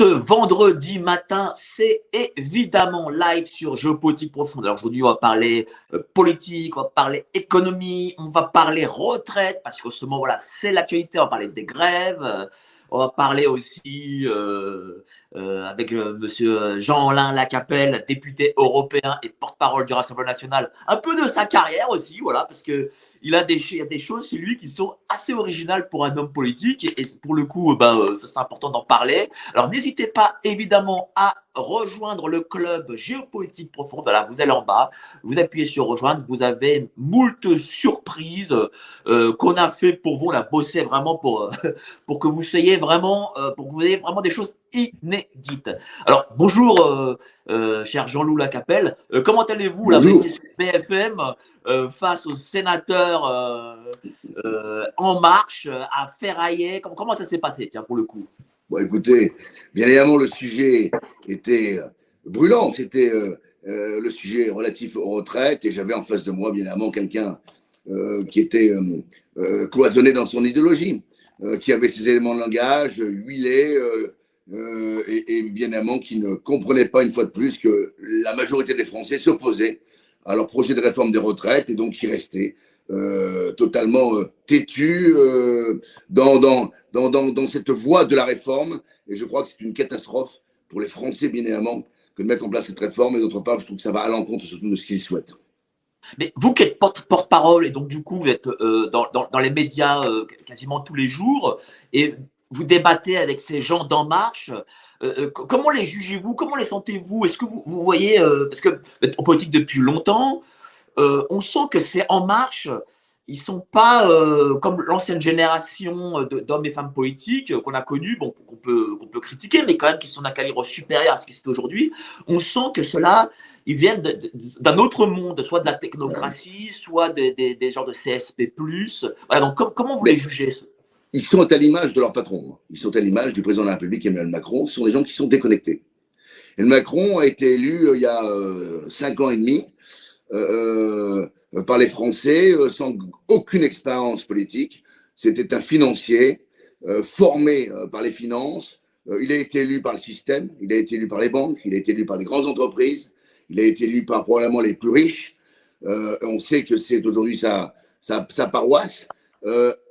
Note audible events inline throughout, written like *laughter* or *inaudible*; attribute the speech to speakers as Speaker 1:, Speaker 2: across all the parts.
Speaker 1: Tous. Vendredi matin, c'est évidemment live sur Géopolitique Profonde. Alors aujourd'hui, on va parler euh, politique, on va parler économie, on va parler retraite, parce qu'en ce moment, voilà, c'est l'actualité. On va parler des grèves, on va parler aussi euh, euh, avec euh, monsieur Jean-Alain Lacapelle, député européen et porte-parole du Rassemblement national, un peu de sa carrière aussi, voilà, parce que il a des, a des choses chez lui qui sont assez originales pour un homme politique et, pour le coup, ben, ça c'est important d'en parler. Alors n'hésitez pas évidemment à rejoindre le club géopolitique profonde. Voilà, vous allez en bas, vous appuyez sur rejoindre, vous avez moult surprises euh, qu'on a fait pour vous, on a vraiment pour, euh, *laughs* pour que vous soyez vraiment, euh, pour que vous ayez vraiment des choses inédites. Alors, bonjour, cher Jean-Loup Lacapelle. comment allez-vous là BFM face aux sénateurs En Marche à Ferraillet comment, comment ça s'est passé, tiens, pour le coup?
Speaker 2: Bon, écoutez, bien évidemment, le sujet était brûlant. C'était euh, euh, le sujet relatif aux retraites. Et j'avais en face de moi, bien évidemment, quelqu'un euh, qui était cloisonné dans son idéologie, qui avait ses éléments de langage huilés. Et, et, bien évidemment qui ne comprenait pas une fois de plus que la majorité des Français s'opposaient à leur projet de réforme des retraites et donc qui restaient euh, totalement euh, têtu euh, dans, dans, dans, dans, cette voie de la réforme. Et je crois que c'est une catastrophe pour les Français, bien évidemment, que de mettre en place cette réforme. Et d'autre part, je trouve que ça va à l'encontre surtout de ce qu'ils souhaitent.
Speaker 1: Mais vous qui êtes porte-parole et donc du coup vous êtes dans, dans, les médias quasiment tous les jours et vous débattez avec ces gens d'En Marche, comment les jugez-vous Comment les sentez-vous? Est-ce que vous, voyez, parce que vous êtes en politique depuis longtemps, euh, on sent que c'est en marche. Ils sont pas euh, comme l'ancienne génération d'hommes et femmes politiques qu'on a connus, bon, qu'on peut, peut critiquer, mais quand même qui sont d'un calibre supérieur à ce qui c'est aujourd'hui. On sent que cela, ils viennent d'un autre monde, soit de la technocratie, soit des, des, genres de CSP+. Voilà, donc comment vous les jugez
Speaker 2: Ils sont à l'image de leur patron. Ils sont à l'image du président de la République, Emmanuel Macron. Ce sont des gens qui sont déconnectés. Et Macron a été élu euh, il y a cinq ans et demi. Euh, euh, par les Français euh, sans aucune expérience politique. C'était un financier formé par les finances. il a été élu par le système, il a été élu par les banques, il a été élu par les grandes entreprises, il a été élu par probablement les plus riches. on sait que c'est aujourd'hui sa, paroisse.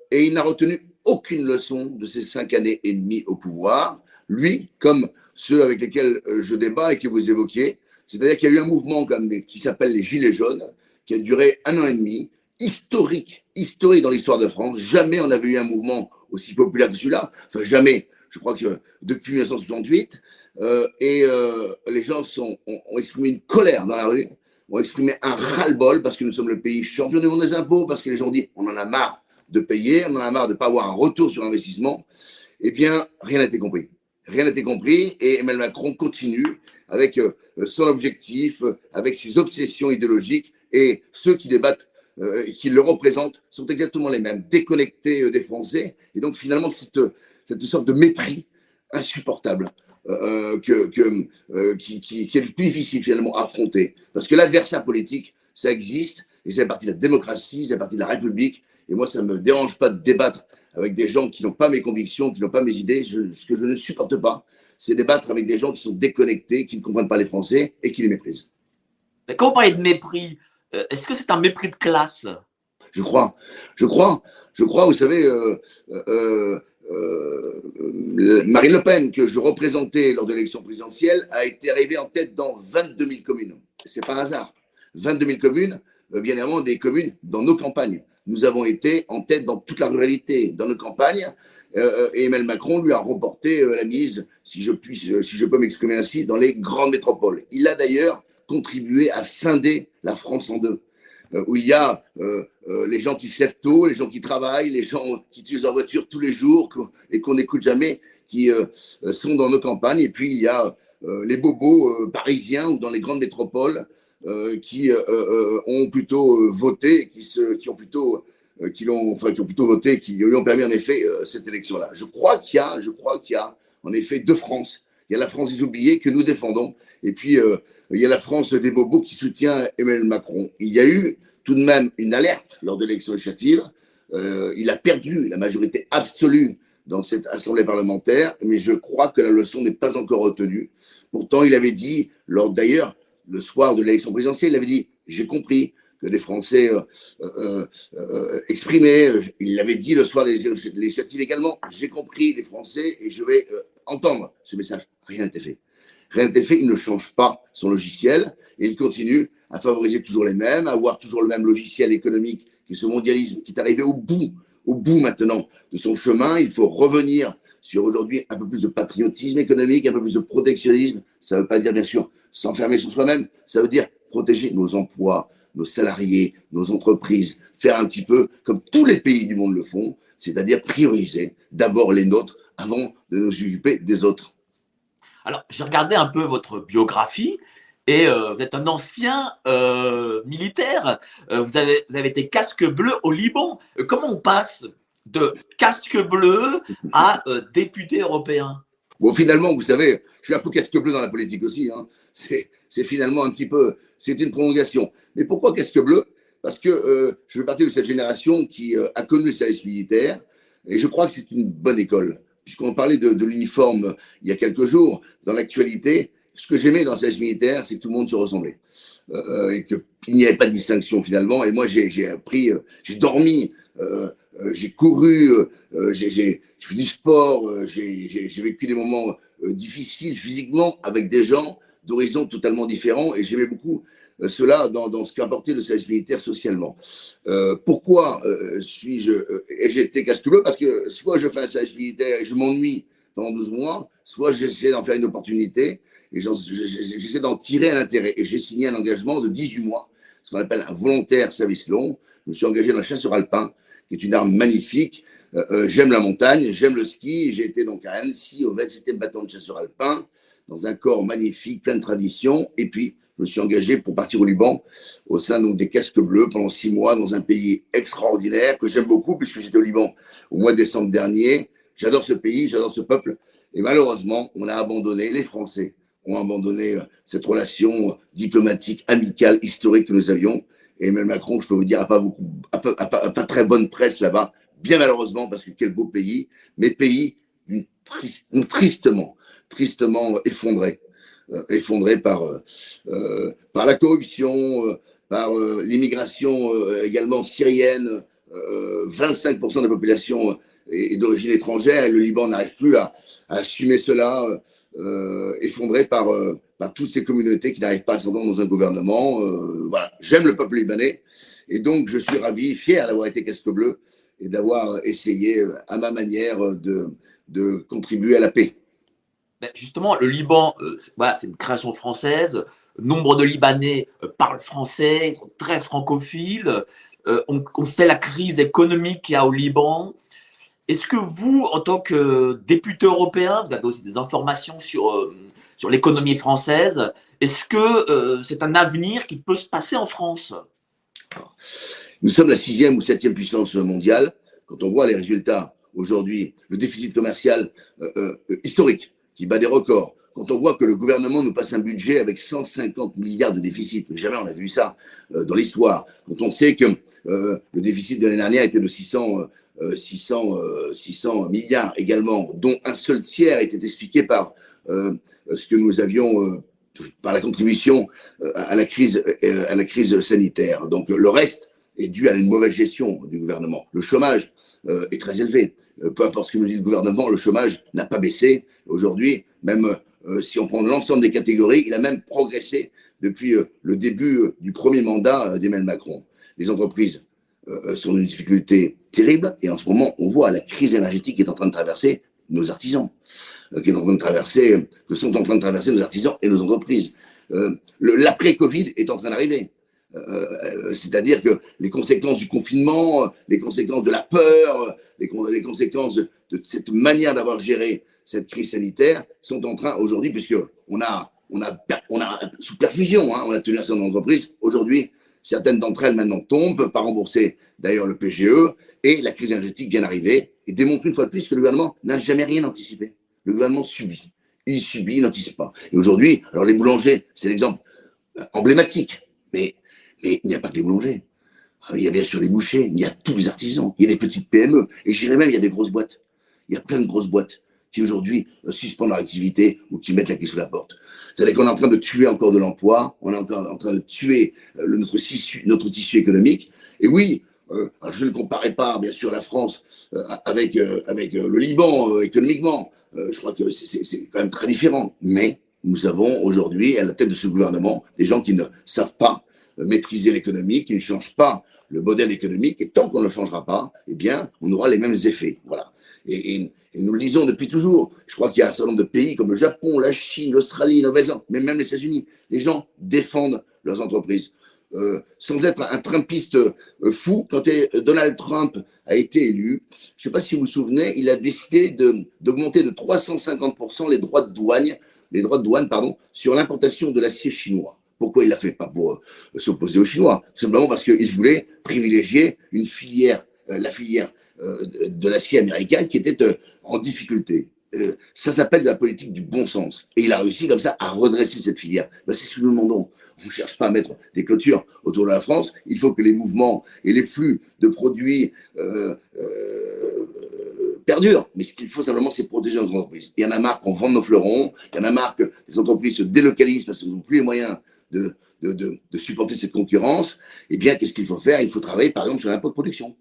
Speaker 2: et il n'a retenu aucune leçon de ces cinq années et demie au pouvoir. Lui, comme ceux avec lesquels je débat et que vous évoquiez, c'est-à-dire qu'il y a eu un mouvement qui s'appelle les Gilets jaunes, qui a duré un an et demi, historique, historique dans l'histoire de France. Jamais on avait eu un mouvement aussi populaire que celui-là. Enfin, jamais. Je crois que depuis 1968, euh, et euh, les gens ont, exprimé une colère dans la rue, ont exprimé un ras-le-bol parce que nous sommes le pays champion du monde des impôts, parce que les gens disent on en a marre de payer, on en a marre de ne pas avoir un retour sur investissement. Eh bien, rien n'a été compris. Rien n'a été compris et Emmanuel Macron continue avec euh, son objectif, avec ses obsessions idéologiques, et ceux qui débattent euh, qui le représentent sont exactement les mêmes, déconnectés euh, des Français, et donc finalement cette, sorte de mépris insupportable que, qui, est le plus difficile finalement à affronter, parce que l'adversaire politique, ça existe, et c'est partie de la démocratie, c'est partie de la République, et moi ça ne me dérange pas de débattre avec des gens qui n'ont pas mes convictions, qui n'ont pas mes idées, ce que je ne supporte pas, c'est débattre avec des gens qui sont déconnectés, qui ne comprennent pas les Français et qui les méprisent.
Speaker 1: Mais quand on parle de mépris, euh, est-ce que c'est un mépris de classe?
Speaker 2: Je crois. Je crois. Je crois, vous savez, euh, euh, Marine Le Pen, que je représentais lors de l'élection présidentielle, a été arrivée en tête dans 22 000 communes. C'est par hasard. 22 000 communes, bien évidemment, des communes dans nos campagnes. Nous avons été en tête dans toute la ruralité, dans nos campagnes. Euh, et Emmanuel Macron lui a remporté euh, la mise, si je, puis, euh, si je peux m'exprimer ainsi, dans les grandes métropoles. Il a d'ailleurs contribué à scinder la France en deux, où il y a les gens qui se lèvent tôt, les gens qui travaillent, les gens qui utilisent leur voiture tous les jours et qu'on n'écoute jamais, qui sont dans nos campagnes, et puis il y a les bobos parisiens ou dans les grandes métropoles qui ont plutôt voté, qui, ont plutôt euh, qui, l'ont, enfin, qui ont plutôt voté, qui lui ont permis en effet euh, cette élection-là. Je crois qu'il y a, je crois qu'il y a en effet deux France. Il y a la France des oubliés que nous défendons, et puis euh, il y a la France des bobos qui soutient Emmanuel Macron. Il y a eu tout de même une alerte lors de l'élection législative. il a perdu la majorité absolue dans cette assemblée parlementaire, mais je crois que la leçon n'est pas encore retenue. Pourtant, il avait dit, lors d'ailleurs, le soir de l'élection présidentielle, il avait dit J'ai compris que les Français euh, euh, euh, exprimaient, il l'avait dit le soir des législatives également J'ai compris les Français et je vais entendre ce message. Rien été fait. Rien été fait, il ne change pas son logiciel et il continue à favoriser toujours les mêmes, à avoir toujours le même logiciel économique qui est ce mondialisme qui est arrivé au bout, au bout maintenant de son chemin. Il faut revenir sur aujourd'hui un peu plus de patriotisme économique, un peu plus de protectionnisme. Ça ne veut pas dire, bien sûr, s'enfermer sur soi-même, ça veut dire protéger nos emplois, nos salariés, nos entreprises, faire un petit peu comme tous les pays du monde le font, c'est-à-dire prioriser d'abord les nôtres avant de nous occuper des autres.
Speaker 1: Alors, j'ai regardé un peu votre biographie et euh, vous êtes un ancien euh, militaire. Euh, vous, avez, vous avez été casque bleu au Liban. comment on passe de casque bleu à député européen?
Speaker 2: Bon, finalement, vous savez, je suis un peu casque bleu dans la politique aussi. Hein. C'est finalement un petit peu, c'est une prolongation. Mais pourquoi casque bleu? Parce que je fais partie de cette génération qui a connu le service militaire et je crois que c'est une bonne école puisqu'on parlait de, l'uniforme il y a quelques jours, dans l'actualité, ce que j'aimais dans le service militaire, c'est que tout le monde se ressemblait. Euh, euh, et qu'il n'y avait pas de distinction finalement. Et moi, j'ai appris, euh, j'ai dormi, j'ai couru, j'ai fait du sport, j'ai vécu des moments difficiles physiquement avec des gens d'horizons totalement différents. Et j'aimais beaucoup euh, cela dans, dans ce qu'apportait le service militaire socialement. Euh, pourquoi euh, suis-je été casque bleu Parce que soit je fais un service militaire et je m'ennuie pendant 12 mois, soit j'essaie d'en faire une opportunité et j'essaie d'en tirer un intérêt. Et j'ai signé un engagement de 18 mois, ce qu'on appelle un volontaire service long. Je me suis engagé dans la chasse sur alpin, qui est une arme magnifique. j'aime la montagne, j'aime le ski. J'ai été donc à Annecy, au 27e bâton de chasseur alpin, dans un corps magnifique, plein de traditions. Et puis, je me suis engagé pour partir au Liban au sein donc, des casques bleus pendant six mois dans un pays extraordinaire que j'aime beaucoup puisque j'étais au Liban au mois de décembre dernier. J'adore ce pays, j'adore ce peuple. Et malheureusement, on a abandonné, les Français ont abandonné euh, cette relation diplomatique, amicale, historique que nous avions. Et Emmanuel Macron, je peux vous dire, a pas pas, très bonne presse là-bas, bien malheureusement, parce que quel beau pays, mais pays tristement, tristement effondré. Euh, effondré par, euh, euh, par la corruption, par l'immigration également syrienne. 25% de la population est, d'origine étrangère et le Liban n'arrive plus à, assumer cela, effondré par, par toutes ces communautés qui n'arrivent pas à s'entendre dans un gouvernement. voilà, j'aime le peuple libanais et donc je suis ravi, fier d'avoir été casque bleu et d'avoir essayé à ma manière de, contribuer à la paix.
Speaker 1: Ben, justement, le Liban, euh, c'est une création française. Nombre de Libanais euh, parlent français, ils sont très francophiles. Euh, on, sait la crise économique qu'il y a au Liban. Est-ce que vous, en tant que député européen, vous avez aussi des informations sur, sur l'économie française Est-ce que c'est un avenir qui peut se passer en France?
Speaker 2: Nous sommes la sixième ou septième puissance mondiale. Quand on voit les résultats aujourd'hui, le déficit commercial historique qui bat des records. Quand on voit que le gouvernement nous passe un budget avec 150 milliards de déficit, jamais on a vu ça euh, dans l'histoire. Quand on sait que euh, le déficit de l'année dernière était de 600, 600, 600 milliards également, dont un seul tiers était expliqué par euh, ce que nous avions par la contribution à la crise, à la crise sanitaire. Donc le reste est dû à une mauvaise gestion du gouvernement. Le chômage est très élevé. Euh, peu importe ce que nous dit le gouvernement, le chômage n'a pas baissé. Aujourd'hui, même euh, si on prend l'ensemble des catégories, il a même progressé depuis euh, le début du premier mandat d'Emmanuel Macron. Les entreprises sont dans une difficulté terrible et en ce moment, on voit la crise énergétique qui est en train de traverser nos artisans, qui est en train de traverser, que sont en train de traverser nos artisans et nos entreprises. L'après-Covid est en train d'arriver. C'est-à-dire que les conséquences du confinement, les conséquences de la peur, les, conséquences de, cette manière d'avoir géré cette crise sanitaire sont en train aujourd'hui, puisque on a, on a, on a sous perfusion, hein, on a tenu certain nombre d'entreprises. Aujourd'hui, certaines d'entre elles maintenant tombent, peuvent pas rembourser d'ailleurs le PGE, et la crise énergétique vient d'arriver et démontre une fois de plus que le gouvernement n'a jamais rien anticipé. Le gouvernement subit. Il subit, il n'anticipe pas. Et aujourd'hui, alors les boulangers, c'est l'exemple emblématique, mais, il n'y a pas que les boulangers. Il y a bien sûr les bouchers, il y a tous les artisans, il y a des petites PME, et je dirais même, il y a des grosses boîtes. Il y a plein de grosses boîtes qui aujourd'hui euh, suspendent leur activité ou qui mettent la clé sous la porte. C'est-à-dire qu'on est en train de tuer encore de l'emploi, on est en train de tuer euh, notre, tissu, économique. Et oui, euh, je ne comparais pas, bien sûr, la France avec, avec le Liban économiquement. je crois que c'est quand même très différent. Mais nous avons aujourd'hui, à la tête de ce gouvernement, des gens qui ne savent pas maîtriser l'économie, qui ne changent pas le modèle économique. Et tant qu'on ne le changera pas, eh bien, on aura les mêmes effets. Voilà. Et, nous le disons depuis toujours. Je crois qu'il y a un certain nombre de pays comme le Japon, la Chine, l'Australie, la Nouvelle-Zélande, mais même les États-Unis. Les gens défendent leurs entreprises. Euh, sans être un Trumpiste euh, fou, quand Donald Trump a été élu, je ne sais pas si vous vous souvenez, il a décidé d'augmenter de, 350% les droits de douane, les droits de douane pardon, sur l'importation de l'acier chinois. Pourquoi il l'a fait? Pas pour euh, s'opposer aux Chinois, simplement parce qu'il voulait privilégier une filière, la filière euh, de l'acier américain qui était euh, en difficulté. Euh, ça s'appelle de la politique du bon sens. Et il a réussi comme ça à redresser cette filière. Ben, c'est ce que nous demandons. On ne cherche pas à mettre des clôtures autour de la France. Il faut que les mouvements et les flux de produits perdurent. Mais ce qu'il faut simplement, c'est protéger nos entreprises. Il y en a marre qu'on vende nos fleurons. Il y en a marre que les entreprises se délocalisent parce qu'elles n'ont plus les moyens de, de supporter cette concurrence. Eh bien, qu'est-ce qu'il faut faire? Il faut travailler, par exemple, sur l'impôt de production.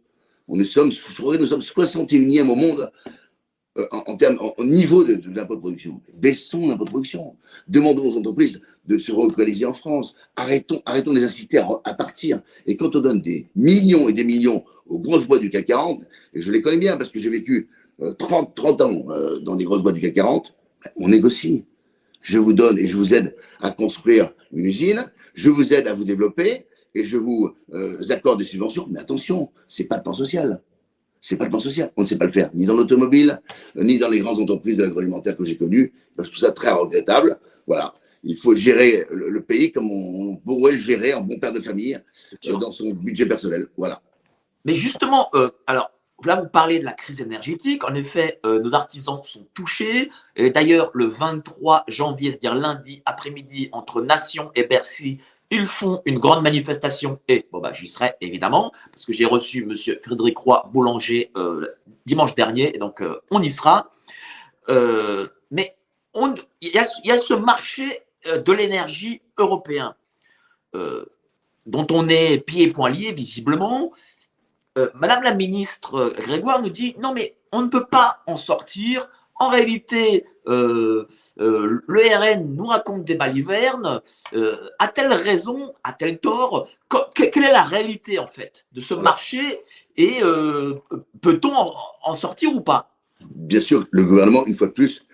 Speaker 2: Nous sommes, nous sommes 61e au monde euh, en, termes, en, niveau de, l'impôt de production. Baissons l'impôt de production. Demandons aux entreprises de se relocaliser en France. Arrêtons, arrêtons de les inciter à, partir. Et quand on donne des millions et des millions aux grosses boîtes du CAC 40, et je les connais bien parce que j'ai vécu 30, euh, 30 ans euh, dans des grosses boîtes du CAC 40, on négocie. Je vous donne et je vous aide à construire une usine, je vous aide à vous développer, et je vous euh, accorde des subventions. Mais attention, c'est pas le plan social. C'est pas le plan social. On ne sait pas le faire, ni dans l'automobile, ni dans les grandes entreprises de l'agroalimentaire que j'ai connues. Je trouve ça très regrettable. Voilà. Il faut gérer le, pays comme on, pourrait le gérer en bon père de famille euh, dans son budget personnel. Voilà.
Speaker 1: Mais justement, euh, alors là, vous parlez de la crise énergétique. En effet, nos artisans sont touchés. D'ailleurs, le 23 janvier, c'est-à-dire lundi après-midi, entre Nation et Bercy, ils font une grande manifestation et bon bah j'y serai évidemment parce que j'ai reçu Monsieur Frédéric Roy Boulanger euh, dimanche dernier et donc euh, on y sera. Euh, mais il y, a, ce marché de l'énergie européen dont on est pieds et poings liés visiblement. Madame la ministre Grégoire nous dit non mais on ne peut pas en sortir. En réalité, euh, le RN nous raconte des balivernes. Euh, a-t-elle raison A-t-elle tort? Quelle est la réalité en fait de ce marché? Et euh, peut-on en, sortir ou pas?
Speaker 2: Bien sûr, le gouvernement, une fois de plus,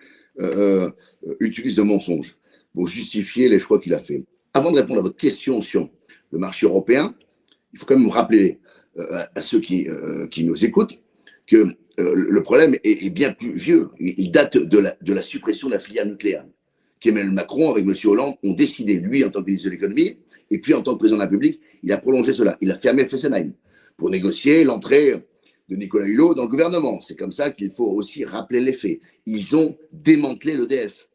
Speaker 2: utilise le mensonge pour justifier les choix qu'il a fait. Avant de répondre à votre question sur le marché européen, il faut quand même rappeler à ceux qui, qui nous écoutent que euh, le problème est, bien plus vieux. Il date de la, suppression de la filière nucléaire. Qu'Emmanuel Macron, avec M. Hollande, ont décidé, lui, en tant que ministre de l'économie, et puis en tant que président de la République, il a prolongé cela. Il a fermé Fessenheim pour négocier l'entrée de Nicolas Hulot dans le gouvernement. C'est comme ça qu'il faut aussi rappeler les faits. Ils ont démantelé l'EDF,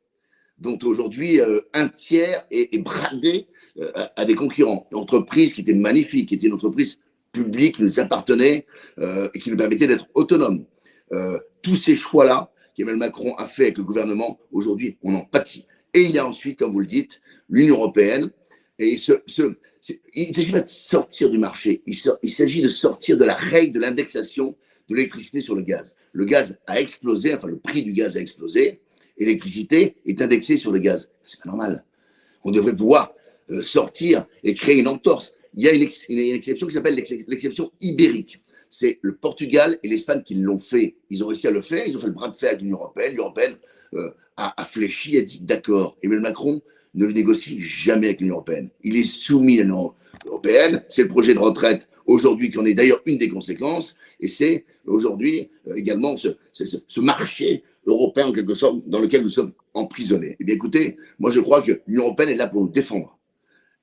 Speaker 2: dont aujourd'hui euh, un tiers est, bradé euh, à, des concurrents. Une entreprise qui était magnifique, qui était une entreprise public qui nous appartenait euh, et qui nous permettait d'être autonomes. Euh, tous ces choix-là qu'Emmanuel Macron a fait avec le gouvernement, aujourd'hui, on en pâtit. Et il y a ensuite, comme vous le dites, l'Union européenne. Et il ne s'agit pas de sortir du marché, il, s'agit de sortir de la règle de l'indexation de l'électricité sur le gaz. Le gaz a explosé, enfin le prix du gaz a explosé, l'électricité est indexée sur le gaz. C'est pas normal. On devrait pouvoir euh, sortir et créer une entorse il y a une, exception qui s'appelle l'exception ibérique. C'est le Portugal et l'Espagne qui l'ont fait. Ils ont réussi à le faire, ils ont fait le bras de fer avec l'Union européenne. L'Union européenne euh, a, fléchi, a dit d'accord. Emmanuel Macron ne négocie jamais avec l'Union européenne. Il est soumis à l'Union européenne. C'est le projet de retraite aujourd'hui qui en est d'ailleurs une des conséquences. Et c'est aujourd'hui euh, également ce, ce, marché européen en quelque sorte dans lequel nous sommes emprisonnés. Eh bien écoutez, moi je crois que l'Union européenne est là pour nous défendre.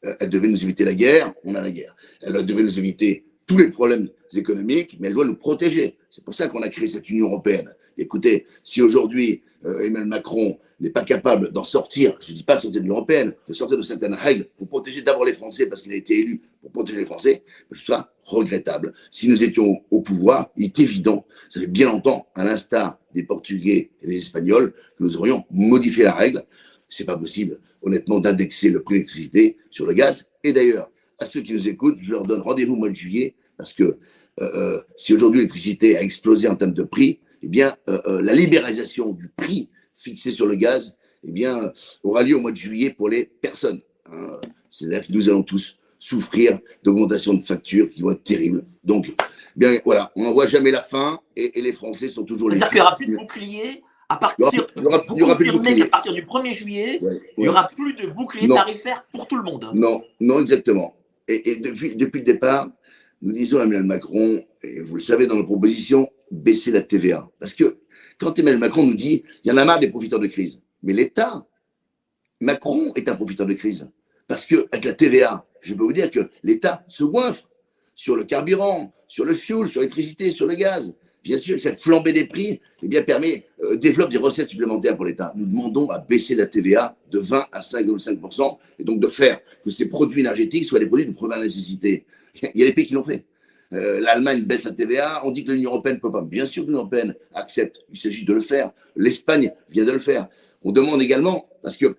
Speaker 2: Euh, elle devait nous éviter la guerre, on a la guerre. Elle devait nous éviter tous les problèmes économiques, mais elle doit nous protéger. C'est pour ça qu'on a créé cette Union européenne, Écoutez, si aujourd'hui Emmanuel Macron n'est pas capable d'en sortir, je ne dis pas sortir de l'Union européenne, de sortir de certaines règles pour protéger d'abord les Français parce qu'il a été élu pour protéger les Français, ce sera regrettable. Si nous étions au pouvoir, il est évident, ça fait bien longtemps, à l'instar des Portugais et des Espagnols, que nous aurions modifié la règle. C'est pas possible, honnêtement, d'indexer le prix de l'électricité sur le gaz. Et d'ailleurs, à ceux qui nous écoutent, je leur donne rendez-vous au mois de juillet parce que euh, euh, si aujourd'hui l'électricité a explosé en termes de prix, eh bien, euh, la libéralisation du prix fixé sur le gaz, eh bien, aura lieu au mois de juillet pour les personnes. Hein. C'est-à-dire que nous allons tous souffrir d'augmentation de factures qui vont être terribles. Donc, bien voilà, on n'en voit jamais la fin et, les Français sont toujours
Speaker 1: les. C'est-à-dire qu'il n'y aura plus de bouclier à partir, il y aura, vous confirmez qu'à partir du 1er juillet, il n'y aura plus de bouclier tarifaire pour tout le monde.
Speaker 2: Non, non, exactement. Et, depuis, depuis le départ, nous disons à Emmanuel Macron, et vous le savez dans nos propositions, baisser la TVA. Parce que quand Emmanuel Macron nous dit, il y en a marre des profiteurs de crise. Mais l'État, Macron est un profiteur de crise. Parce qu'avec la TVA, je peux vous dire que l'État se goinfre sur le carburant, sur le fioul, sur l'électricité, sur le gaz. Bien sûr, cette flambée des prix eh bien, permet, euh, développe des recettes supplémentaires pour l'État. Nous demandons à baisser la TVA de 20 à 5,5% et donc de faire que ces produits énergétiques soient des produits de première nécessité. *laughs* Il y a des pays qui l'ont fait. Euh, L'Allemagne baisse la TVA, on dit que l'Union européenne ne peut pas. Bien sûr que l'Union européenne accepte, il s'agit de le faire. L'Espagne vient de le faire. On demande également, parce que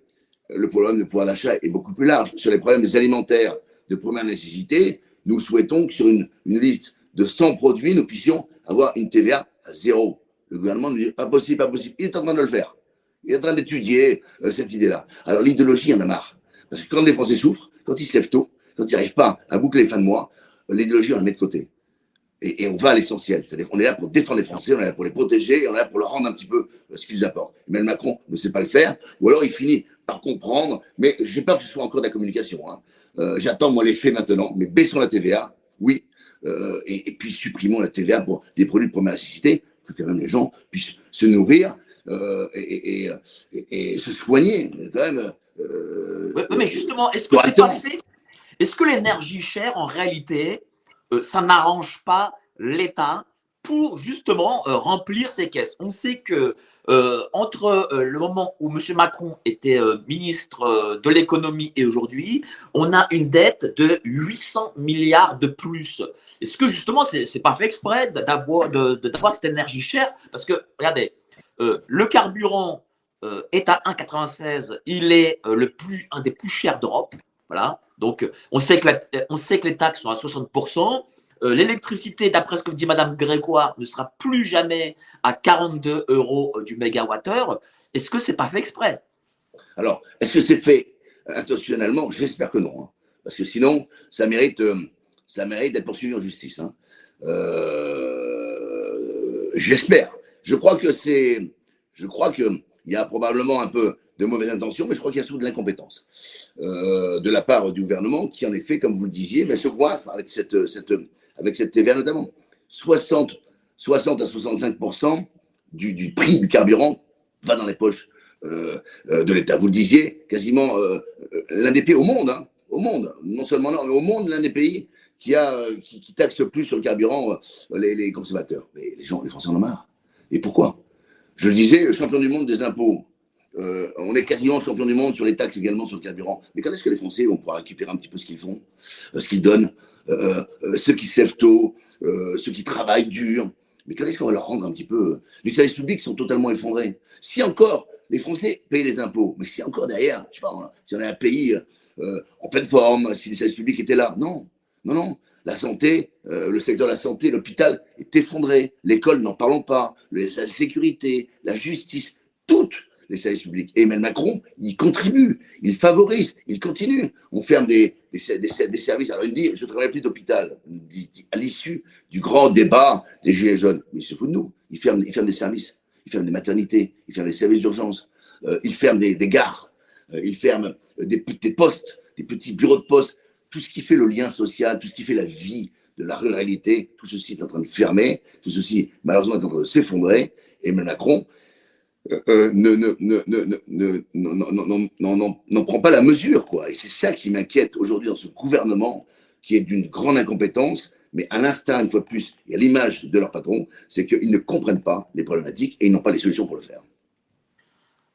Speaker 2: le problème de pouvoir d'achat est beaucoup plus large, sur les problèmes alimentaires de première nécessité, nous souhaitons que sur une, une liste de 100 produits, nous puissions avoir une TVA à zéro. Le gouvernement nous dit pas possible, pas possible. Il est en train de le faire. Il est en train d'étudier euh, cette idée-là. Alors l'idéologie, en a marre. Parce que quand les Français souffrent, quand ils se lèvent tôt, quand ils n'arrivent pas à boucler les fins de mois, euh, l'idéologie, on la met de côté. Et, on va à l'essentiel. C'est-à-dire qu'on est là pour défendre les Français, on est là pour les protéger, on est là pour leur rendre un petit peu euh, ce qu'ils apportent. Mais Macron ne sait pas le faire, ou alors il finit par comprendre, mais j'ai peur que ce soit encore de la communication. Hein. J'attends, moi, les faits maintenant, mais baissons la TVA, oui, euh, et, puis supprimons la TVA pour des produits de première nécessité, que quand même les gens puissent se nourrir euh, et, se soigner quand même.
Speaker 1: Euh, mais justement, est-ce que c'est pas fait? Est-ce que l'énergie chère, en réalité, ça n'arrange pas l'État pour justement remplir ses caisses? On sait que euh, entre euh, le moment où M. Macron était euh, ministre de l'économie et aujourd'hui, on a une dette de 800 milliards de plus. Est-ce que justement, c'est pas fait exprès d'avoir cette énergie chère? Parce que, regardez, le carburant est à 1,96, il est le plus, un des plus chers d'Europe. Voilà. Donc, on sait que les taxes sont à 60%. Euh, l'électricité, d'après ce que dit Madame Grégoire, ne sera plus jamais à 42 euros du mégawattheure. Est-ce que c'est pas fait exprès?
Speaker 2: Alors, est-ce que c'est fait intentionnellement? J'espère que non. Hein. parce que sinon, ça mérite, euh, ça d'être poursuivi en justice. Hein. Euh, j'espère. Je crois que c'est. Je crois qu'il y a probablement un peu de mauvaises intentions, mais je crois qu'il y a surtout de l'incompétence de la part du gouvernement qui, en effet, comme vous le disiez, mais se coiffe avec cette, avec cette TVA notamment. 60, 60 à 65 du, du, prix du carburant va dans les poches euh, euh, de l'État. Vous le disiez, quasiment euh, l'un des pays au monde, hein, au monde, non seulement là, mais au monde, l'un des pays qui, a, qui, qui, taxe plus sur le carburant les, les, consommateurs. Mais les gens, les Français en ont marre. Et pourquoi? Je le disais, champion du monde des impôts. on est quasiment champion du monde sur les taxes également sur le carburant. Mais quand est-ce que les Français vont pouvoir récupérer un petit peu ce qu'ils font, ce qu'ils donnent? Euh, euh, ceux qui se lèvent tôt, euh, ceux qui travaillent dur. Mais quand est-ce qu'on va leur rendre un petit peu Les services publics sont totalement effondrés. Si encore les Français payent les impôts, mais si encore derrière, je sais pas, si on a un pays en pleine forme, si les services publics étaient là, non, non, non. La santé, le secteur de la santé, l'hôpital est effondré. L'école, n'en parlons pas. La sécurité, la justice, toutes les services publics. Emmanuel Macron, il contribue, il favorise, il continue. On ferme des, services. Alors il dit, je ne travaillerai plus d'hôpital. À l'issue du grand débat des Gilets jaunes. Mais il se fout de nous. Il ferme, il ferme des services. Il ferme des maternités. Il ferme des services d'urgence. Euh, il ferme des, gares. Euh, il ferme des, des postes, des petits bureaux de poste. Tout ce qui fait le lien social, tout ce qui fait la vie de la ruralité, tout ceci est en train de fermer. Tout ceci, malheureusement, est en train de s'effondrer. Emmanuel Macron, n'en prend pas la mesure. Quoi. Et c'est ça qui m'inquiète aujourd'hui dans ce gouvernement, qui est d'une grande incompétence, mais à l'instant, une fois de plus, et à l'image de leur patron, c'est qu'ils ne comprennent pas les problématiques et ils n'ont pas les solutions pour le faire.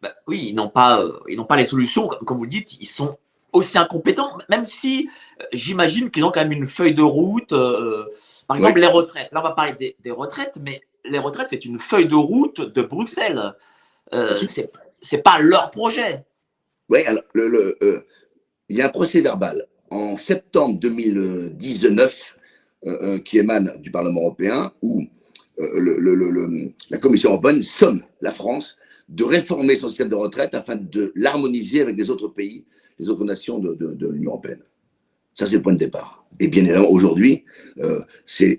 Speaker 1: Bah oui, ils n'ont pas, euh, ils n'ont pas les solutions, comme vous le dites, ils sont aussi incompétents, même si euh, j'imagine qu'ils ont quand même une feuille de route. Euh, par exemple, les retraites. Là, on va parler des, retraites, mais les retraites, c'est une feuille de route de Bruxelles. Euh, c'est pas leur projet.
Speaker 2: Oui, alors, le, il y a un procès verbal en septembre 2019 qui émane du Parlement européen où le, la Commission européenne somme la France de réformer son système de retraite afin de l'harmoniser avec les autres pays les autres nations de, de, l'Union européenne. Ça, c'est le point de départ. Et bien évidemment, aujourd'hui, euh, c'est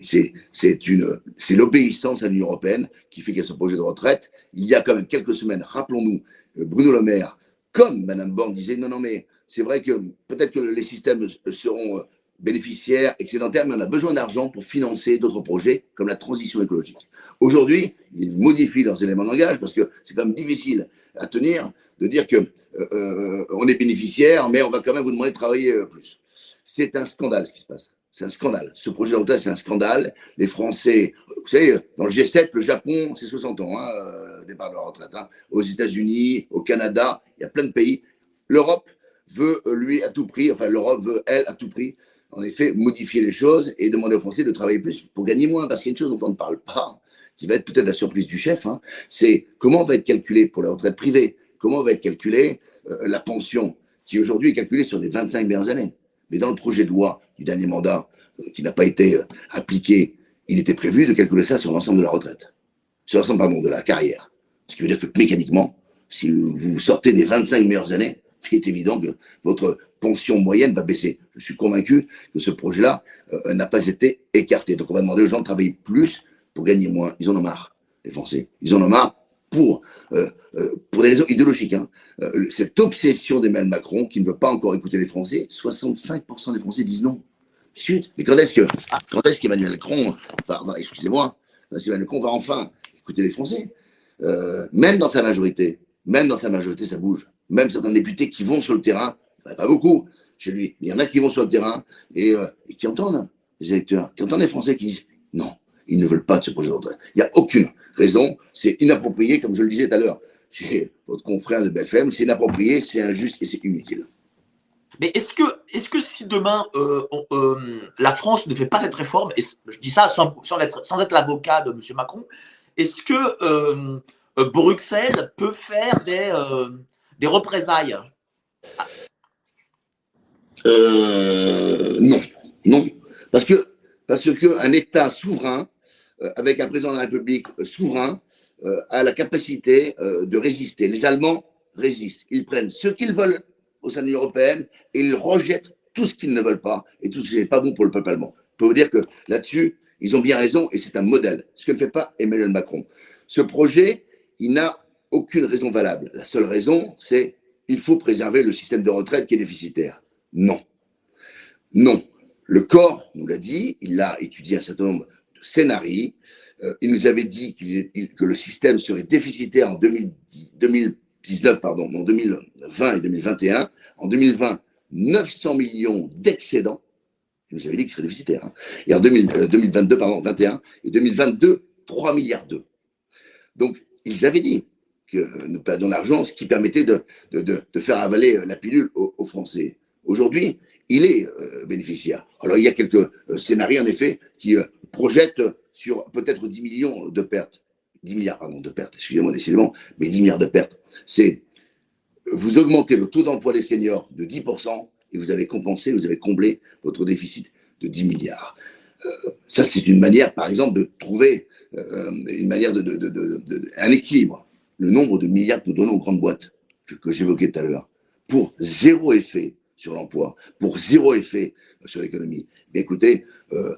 Speaker 2: l'obéissance à l'Union européenne qui fait qu'il y a ce projet de retraite. Il y a quand même quelques semaines, rappelons-nous, euh, Bruno Le Maire, comme Mme Borne disait, non, non, mais c'est vrai que peut-être que les systèmes seront euh, bénéficiaires, excédentaires, mais on a besoin d'argent pour financer d'autres projets comme la transition écologique. Aujourd'hui, ils modifient leurs éléments de langage parce que c'est quand même difficile à tenir de dire que euh, on est bénéficiaire, mais on va quand même vous demander de travailler plus. C'est un scandale ce qui se passe. C'est un scandale. Ce projet de c'est un scandale. Les Français, vous savez, dans le G7, le Japon, c'est 60 ans, hein, départ de la retraite. Hein. Aux États-Unis, au Canada, il y a plein de pays. L'Europe veut, lui, à tout prix, enfin, l'Europe veut, elle, à tout prix, en effet, modifier les choses et demander aux Français de travailler plus pour gagner moins. Parce qu'il y a une chose dont on ne parle pas, qui va être peut-être la surprise du chef, hein, c'est comment va être calculé pour la retraite privée? Comment va être calculée euh, la pension, qui aujourd'hui est calculée sur les 25 dernières années? Mais dans le projet de loi du dernier mandat, euh, qui n'a pas été euh, appliqué, il était prévu de calculer ça sur l'ensemble de la retraite, sur l'ensemble, pardon, de la carrière. Ce qui veut dire que mécaniquement, si vous sortez des 25 meilleures années, *laughs* il est évident que votre pension moyenne va baisser. Je suis convaincu que ce projet-là n'a pas été écarté. Donc on va demander aux gens de travailler plus pour gagner moins. Ils en ont marre, les Français. Ils en ont marre pour, euh, euh, pour des raisons idéologiques. Hein. Euh, cette obsession d'Emmanuel Macron qui ne veut pas encore écouter les Français, 65% des Français disent non. Mais quand est-ce que quand est-ce qu'Emmanuel Macron va, excusez-moi, Emmanuel Macron va enfin écouter les Français? Même dans sa majorité, même dans sa majorité, ça bouge. Même certains députés qui vont sur le terrain, il n'y en a pas beaucoup chez lui, mais il y en a qui vont sur le terrain et, et qui entendent les électeurs, qui entendent les Français qui disent non, ils ne veulent pas de ce projet de retraite. Il n'y a aucune raison. C'est inapproprié, comme je le disais tout à l'heure chez votre confrère de BFM. C'est inapproprié, c'est injuste et c'est inutile.
Speaker 1: Mais est-ce que, est que si demain euh, euh, la France ne fait pas cette réforme, et je dis ça sans, être, sans être l'avocat de M. Macron, est-ce que euh, Bruxelles peut faire des, des représailles?
Speaker 2: Non, non. Parce que parce qu'un État souverain avec un président de la République souverain, euh, a la capacité euh, de résister. Les Allemands résistent. Ils prennent ce qu'ils veulent au sein de l'Union européenne et ils rejettent tout ce qu'ils ne veulent pas et tout ce qui n'est pas bon pour le peuple allemand. Je peux vous dire que là-dessus, ils ont bien raison et c'est un modèle. Ce que ne fait pas Emmanuel Macron. Ce projet, il n'a aucune raison valable. La seule raison, c'est il faut préserver le système de retraite qui est déficitaire. Non. Non. Le corps nous l'a dit, il a étudié un certain nombre scénarii. Euh, il nous avait dit que le système serait déficitaire en 2019, pardon, en 2020 et 2021. En 2020, 900 millions d'excédents. Il nous avait dit qu'il serait déficitaire. Hein. Et en 2022, euh, pardon, 21 et 2022, 3 milliards d'euros. Donc, ils avaient dit que nous perdions l'argent, ce qui permettait de, faire avaler la pilule aux, Français. Aujourd'hui, il est euh, bénéficiaire. Alors, il y a quelques scénarios, en effet, qui projette sur peut-être 10 millions de pertes. 10 milliards, pardon, de pertes, excusez-moi décidément, mais 10 milliards de pertes. C'est vous augmentez le taux d'emploi des seniors de 10% et vous avez compensé, vous avez comblé votre déficit de 10 milliards. Euh, ça, c'est une manière, par exemple, de trouver euh, une manière de, de, de, un équilibre. Le nombre de milliards que nous donnons aux grandes boîtes, que, j'évoquais tout à l'heure, pour zéro effet sur l'emploi, pour zéro effet sur l'économie. Écoutez, euh,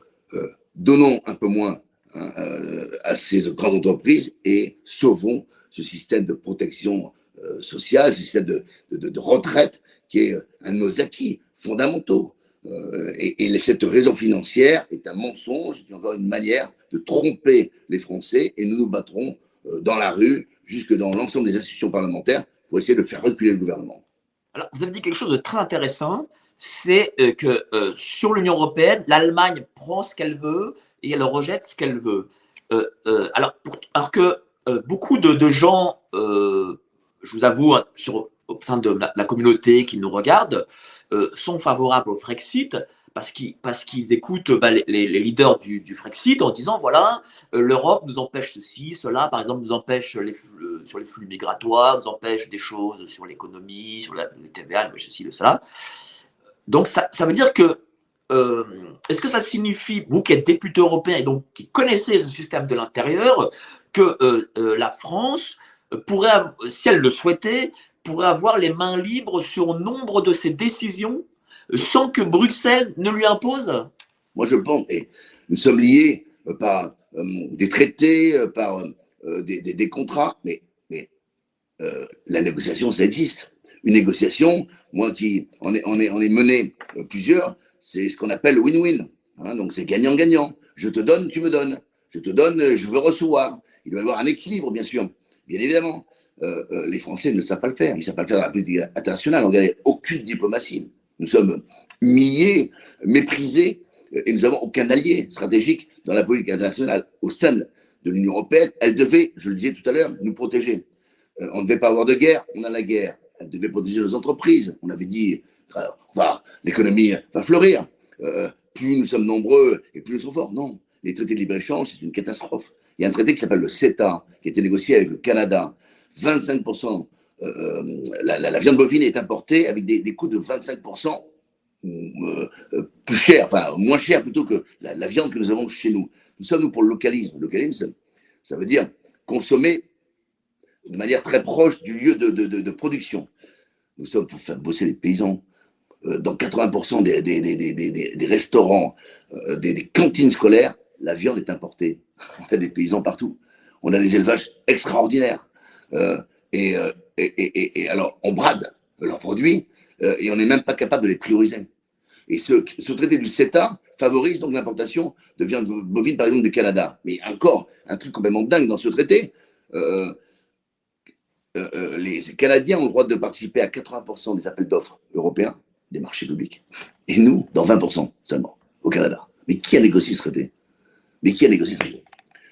Speaker 2: donnons un peu moins hein, euh, à ces grandes entreprises et sauvons ce système de protection euh, sociale, ce système de, retraite qui est un de nos acquis fondamentaux. Euh, et, cette raison financière est un mensonge, c'est encore une manière de tromper les Français et nous nous battrons dans la rue, jusque dans l'ensemble des institutions parlementaires, pour essayer de faire reculer le gouvernement.
Speaker 1: Alors, vous avez dit quelque chose de très intéressant, c'est que sur l'Union européenne, l'Allemagne prend ce qu'elle veut et elle rejette ce qu'elle veut. alors, alors, que beaucoup de, gens, je vous avoue, hein, au sein de la, communauté qui nous regarde, sont favorables au Frexit parce qu'ils parce qu'ils écoutent bah, les, leaders du, du, Frexit en disant voilà euh, l'Europe nous empêche ceci, cela, par exemple nous empêche les, sur les flux migratoires, nous empêche des choses sur l'économie, sur la, les TVA, ceci, le cela. Donc ça, ça veut dire que euh, est-ce que ça signifie, vous qui êtes député européen et donc qui connaissez le système de l'intérieur, que euh, la France pourrait, si elle le souhaitait, pourrait avoir les mains libres sur nombre de ses décisions sans que Bruxelles ne lui impose?
Speaker 2: Moi, je pense. Et nous sommes liés euh, par euh, des traités, euh, par des, contrats, mais, mais la négociation, ça existe. Une négociation, moi qui en est, on est, on est mené plusieurs, c'est ce qu'on appelle win-win. Hein, donc c'est gagnant-gagnant. Je te donne, tu me donnes. Je te donne, je veux recevoir. Il doit y avoir un équilibre, bien sûr. Bien évidemment. les Français ne savent pas le faire. Ils ne savent pas le faire dans la politique internationale. On n'a aucune diplomatie. Nous sommes humiliés, méprisés, et nous n'avons aucun allié stratégique dans la politique internationale. Au sein de l'Union européenne, elle devait, je le disais tout à l'heure, nous protéger. Euh, on ne devait pas avoir de guerre, on a la guerre. Elle devait protéger nos entreprises. On avait dit, euh, l'économie va fleurir. Euh, plus nous sommes nombreux et plus nous sommes forts. Non, les traités de libre-échange, c'est une catastrophe. Il y a un traité qui s'appelle le CETA, qui a été négocié avec le Canada. 25% euh, la, viande bovine est importée avec des, coûts de 25% euh, euh, plus cher, enfin moins cher plutôt que la, viande que nous avons chez nous. Nous sommes nous pour le localisme. Le localisme, ça, veut dire consommer de manière très proche du lieu de, production. Nous sommes pour faire bosser les paysans. Dans 80% des, des, restaurants, des, cantines scolaires, la viande est importée. *laughs* On a des paysans partout. On a des élevages extraordinaires. et, et, alors, on brade leurs produits euh, et on n'est même pas capable de les prioriser. Et ce, traité du CETA favorise donc l'importation de viande bovine, par exemple, du Canada. Mais encore, un truc complètement dingue dans ce traité, euh, euh, les Canadiens ont le droit de participer à 80% des appels d'offres européens, des marchés publics, et nous, dans 20% seulement, au Canada. Mais qui a négocié ce traité? Mais qui a négocié ce traité?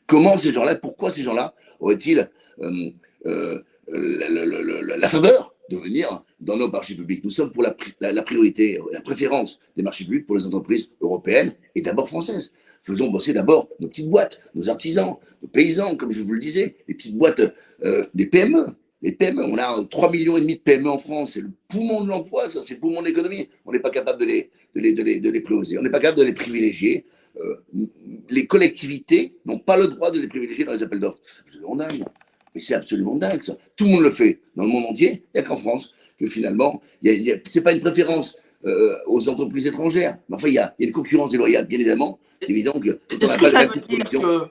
Speaker 2: Comment ces gens-là, pourquoi ces gens-là auraient-ils la, faveur de venir dans nos marchés publics? Nous sommes pour la, la, priorité, la préférence des marchés publics pour les entreprises européennes et d'abord françaises. Faisons bosser d'abord nos petites boîtes, nos artisans, nos paysans, comme je vous le disais, les petites boîtes euh, des PME. Les PME, on a 3 millions de PME en France, c'est le poumon de l'emploi, ça, c'est le poumon de l'économie. On n'est pas capable de les, de les, de les, de les prioriser, on n'est pas capable de les privilégier. Euh, les collectivités n'ont pas le droit de les privilégier dans les appels d'offres. C'est absolument dingue. Mais c'est absolument dingue, ça. Tout le monde le fait dans le monde entier. Il n'y a qu'en France que finalement, ce n'est pas une préférence euh, aux entreprises étrangères. Mais enfin, il y, a, une concurrence déloyale, bien évidemment. C'est évident que.
Speaker 1: Est-ce que, ça veut dire que,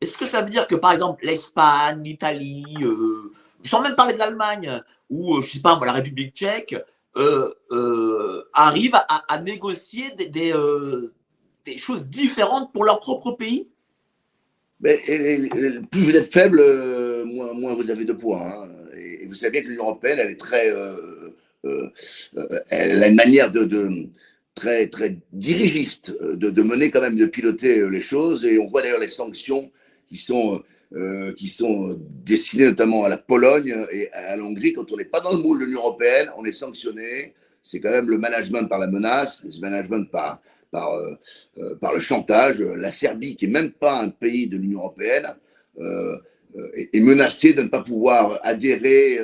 Speaker 1: est que ça veut dire que, par exemple, l'Espagne, l'Italie, euh, sans même parler de l'Allemagne, ou, euh, je sais pas, la République tchèque, euh, arrivent à, négocier des, des choses différentes pour leur propre pays
Speaker 2: plus vous êtes faible, euh, moins, vous avez de poids. Hein. Et, vous savez bien que l'Union européenne, elle est très, euh, euh, elle a une manière de très très dirigiste de, de, mener quand même, de piloter les choses. Et on voit d'ailleurs les sanctions qui sont qui sont destinées notamment à la Pologne et à la Hongrie. Quand on n'est pas dans le moule de l'Union européenne, on est sanctionné. C'est quand même le management par la menace, le management par par, euh, euh, le chantage. La Serbie, qui n'est même pas un pays de l'Union européenne, euh, est menacée de ne pas pouvoir adhérer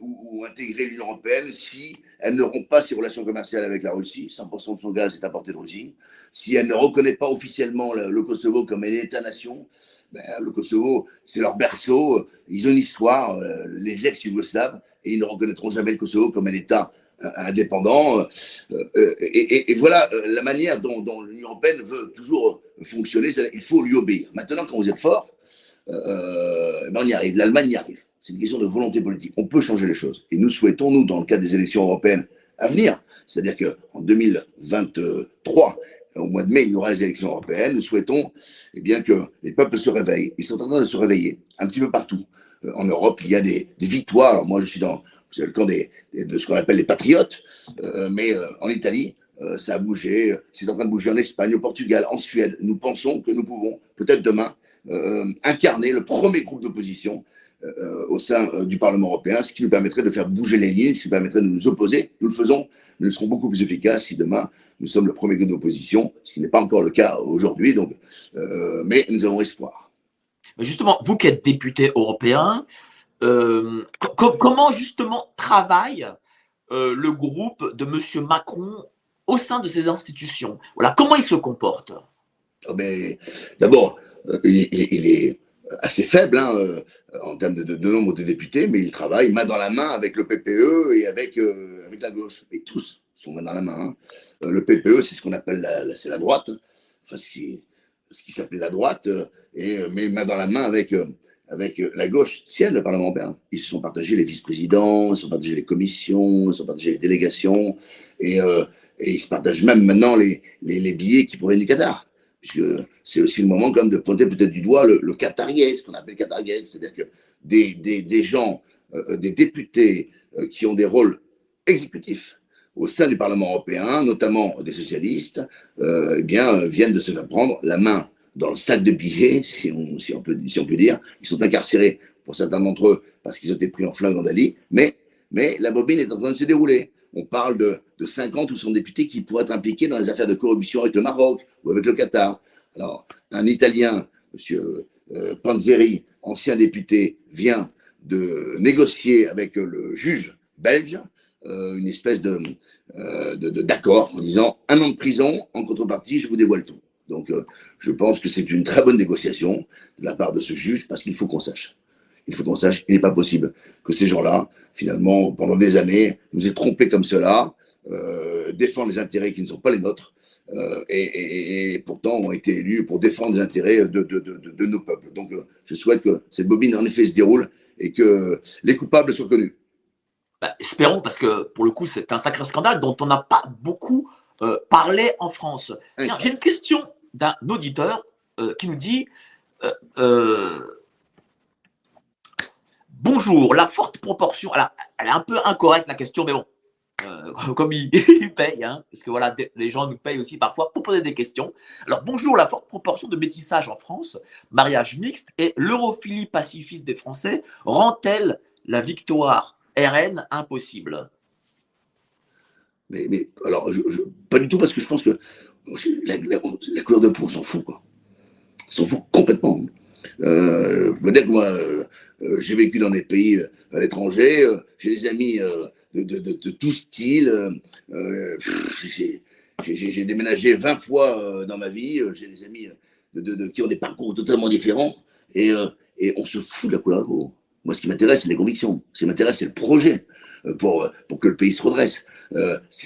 Speaker 2: ou, intégrer l'Union européenne si elle ne rompt pas ses relations commerciales avec la Russie. 100% de son gaz est apporté de Russie. Si elle ne reconnaît pas officiellement le, Kosovo comme un État-nation, ben, le Kosovo, c'est leur berceau. Ils ont une histoire, les ex-Yougoslaves, et ils ne reconnaîtront jamais le Kosovo comme un État indépendant. Euh, euh, et, voilà euh, la manière dont, l'Union européenne veut toujours fonctionner. Il faut lui obéir. Maintenant, quand vous êtes fort, ben on y arrive. L'Allemagne y arrive. C'est une question de volonté politique. On peut changer les choses. Et nous souhaitons, nous, dans le cadre des élections européennes à venir, c'est-à-dire qu'en 2023, au mois de mai, il y aura les élections européennes. Nous souhaitons eh bien, que les peuples se réveillent. Ils sont en train de se réveiller un petit peu partout. En Europe, il y a des, victoires. moi, je suis dans, le camp de ce qu'on appelle les patriotes, mais en Italie, ça a bougé, c'est en train de bouger en Espagne, au Portugal, en Suède. Nous pensons que nous pouvons, peut-être demain, incarner le premier groupe d'opposition euh, au sein euh, du Parlement européen, ce qui nous permettrait de faire bouger les lignes, ce qui nous permettrait de nous opposer. Nous le faisons, nous serons beaucoup plus efficaces si demain nous sommes le premier groupe d'opposition, ce qui n'est pas encore le cas aujourd'hui, donc, euh, mais nous avons espoir.
Speaker 1: Justement, vous qui êtes député européen, comment justement travaille le groupe de M. Macron au sein de ces institutions? Voilà, comment il se comporte?
Speaker 2: Oh, D'abord, il, est assez faible hein, euh, en termes de, nombre de députés, mais il travaille main dans la main avec le PPE et avec, euh, avec la gauche. Et tous main dans la main. Hein. Euh, le PPE, c'est ce qu'on appelle la, la droite, ce qui, ce qui s'appelle la droite, et, mais main dans la main avec, la gauche tienne le Parlement européen. Ils se sont partagés les vice-présidents, ils se sont partagés les commissions, ils se sont partagés les délégations, et, ils se partagent même maintenant les, billets qui proviennent du Qatar puisque c'est aussi le moment quand de pointer peut-être du doigt le, le ce qu'on appelle qatariais, c'est-à-dire que des, gens, euh, des députés euh, qui ont des rôles exécutifs au sein du Parlement européen, notamment des socialistes, euh, eh bien, viennent de se faire prendre la main dans le sac de billets, si on, peut, dire. Ils sont incarcérés pour certains d'entre eux parce qu'ils ont été pris en flagrant délit, mais, mais la bobine est en train de se dérouler on parle de, de 50 ou 100 députés qui pourraient être impliqués dans les affaires de corruption avec le Maroc ou avec le Qatar. Alors, un Italien, M. Euh, Panzeri, ancien député, vient de négocier avec le juge belge euh, une espèce de, euh, d'accord en disant un an de prison, en contrepartie, je vous dévoile tout. Donc, je pense que c'est une très bonne négociation de la part de ce juge parce qu'il faut qu'on sache il faut qu'on sache, il n'est pas possible que ces gens-là, finalement, pendant des années, nous aient trompés comme cela, euh, défendent les intérêts qui ne sont pas les nôtres, euh, et, pourtant ont été élus pour défendre les intérêts de, de, nos peuples. Donc, euh, je souhaite que cette bobine, en effet, se déroule et que les coupables soient connus.
Speaker 1: Bah, espérons, parce que pour le coup, c'est un sacré scandale dont on n'a pas beaucoup parlé en France. Tiens, j'ai une question d'un auditeur qui nous dit Bonjour, la forte proportion, alors, elle est un peu incorrecte la question, mais bon, euh, *laughs* comme il, paye, hein, parce que voilà, les gens nous payent aussi parfois pour poser des questions. Alors bonjour, la forte proportion de métissage en France, mariage mixte et l'europhilie pacifiste des Français rend-elle la victoire RN impossible
Speaker 2: mais, mais, alors, pas du tout, parce que je pense que la, couleur de peau, on s'en fout, quoi. On s'en fout complètement. Euh, peut-être moi, euh, euh, j'ai vécu dans des pays euh, à l'étranger, j'ai des amis de, de, de, de, tout style. j'ai déménagé 20 fois dans ma vie, j'ai des amis de, qui ont des parcours totalement différents, et, et on se fout de la couleur de peau. Moi, ce qui m'intéresse, c'est les convictions. Ce qui m'intéresse, c'est le projet pour, pour que le pays se redresse.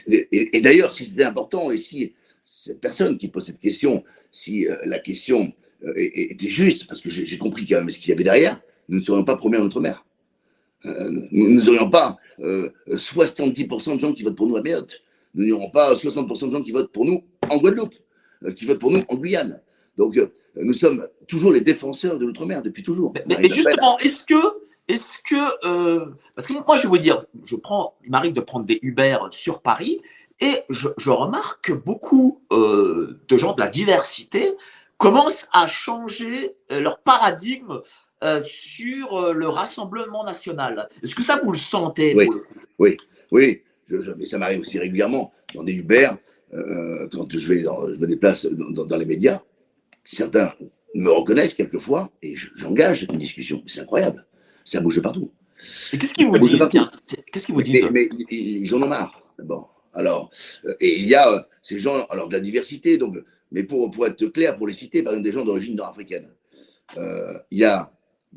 Speaker 2: et, et d'ailleurs, si c'était important, et si cette personne qui pose cette question, si la question euh, était juste, parce que j'ai compris quand même ce qu'il y avait derrière, nous ne serions pas premiers à notre mère. Euh, nous n'aurions pas 70% euh, de gens qui votent pour nous à Mayotte. Nous n'aurions pas 60% de gens qui votent pour nous en Guadeloupe, qui votent pour nous en Guyane. Donc, nous sommes toujours les défenseurs de l'outre-mer depuis toujours.
Speaker 1: Mais, justement, est-ce que, est-ce que, parce que moi, je vais vous dire, je prends, il m'arrive de prendre des Uber sur Paris et je, je remarque que beaucoup de gens de la diversité commencent à changer euh, leur paradigme euh, sur euh, le Rassemblement national. Est-ce que ça, vous le sentez
Speaker 2: Oui, oui, oui. mais ça m'arrive aussi régulièrement dans des Uber, quand je, vais je me déplace dans, les médias. Certains me reconnaissent quelquefois et j'engage une discussion. C'est incroyable. Ça bouge partout.
Speaker 1: Et qu'est-ce qu'ils vous disent Qu'est-ce qu'ils vous disent
Speaker 2: mais, ils en ont marre. Bon, alors, et il y a ces gens, alors de la diversité, donc mais pour, pour être clair, pour les citer, par exemple, des gens d'origine nord-africaine, euh, il y, a,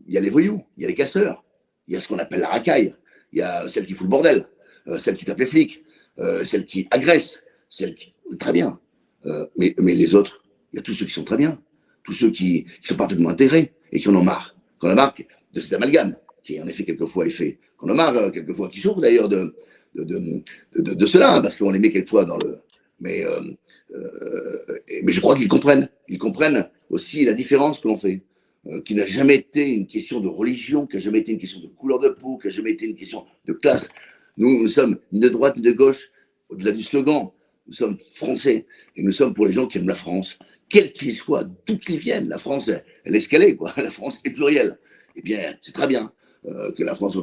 Speaker 2: y a les voyous, il y a les casseurs, il y a ce qu'on appelle la racaille, il y a celle qui fout le bordel, euh, celle qui tape les flics, euh, celle qui agresse, celle qui. Très bien. mais, mais les autres, il y a tous ceux qui sont très bien, tous ceux qui, qui sont parfaitement intégrés et qui en ont marre. Qu'on a marre de cet amalgame, qui en effet quelquefois est fait. Qu'on a marre quelquefois, qui souffrent d'ailleurs de de, de, cela, hein, parce qu'on les met quelquefois dans le. Mais euh, euh, mais je crois qu'ils comprennent. Ils comprennent aussi la différence que l'on fait. euh, qui n'a jamais été une question de religion, qui n'a jamais été une question de couleur de peau, qui n'a jamais été une question de classe. Nous, nous sommes ni de droite ni de gauche, au-delà du slogan. Nous sommes français et nous sommes pour les gens qui aiment la France, quels qu'ils soient, d'où qu'ils viennent. La France, elle, est escalée, quoi. *laughs* La France est plurielle. Eh c'est très bien euh, que la France.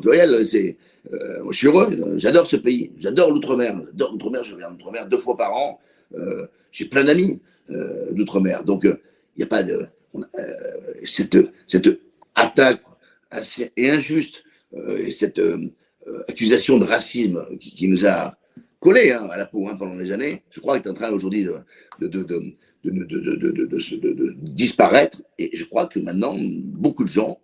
Speaker 2: C'est, euh, moi, je suis heureux. J'adore ce pays. J'adore l'outre-mer. J'adore l'outre-mer. Je viens d'outre-mer deux fois par an. Euh, j'ai plein d'amis d'outre-mer. Donc, il n'y a pas de cette, attaque assez et injuste et cette accusation de racisme qui, nous a collé hein, à la peau hein, pendant des années, je crois, est en train aujourd'hui de, disparaître. Et je crois que maintenant, beaucoup de gens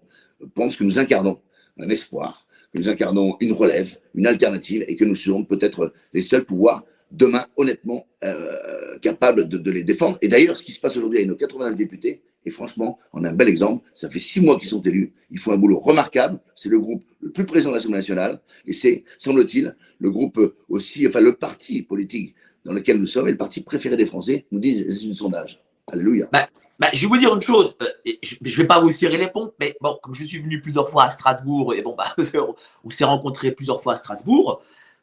Speaker 2: pensent que nous incarnons un espoir, que nous incarnons une relève, une alternative, et que nous serons peut-être les seuls pouvoirs demain, honnêtement, euh, capables de, les défendre. Et d'ailleurs, ce qui se passe aujourd'hui avec nos 89 députés, et franchement, on a un bel exemple. Ça fait six mois qu'ils sont élus. Ils font un boulot remarquable. C'est le groupe le plus présent de l'Assemblée nationale. Et c'est, semble-t-il, le groupe aussi, enfin, le parti politique dans lequel nous sommes et le parti préféré des Français, nous disent c'est une sondage. Alléluia.
Speaker 1: Bah, bah, je vais vous dire une chose, euh, je ne vais pas vous serrer les pompes, mais bon, comme je suis venu plusieurs fois à Strasbourg, et bon, bah, *laughs* on s'est rencontré plusieurs fois à Strasbourg,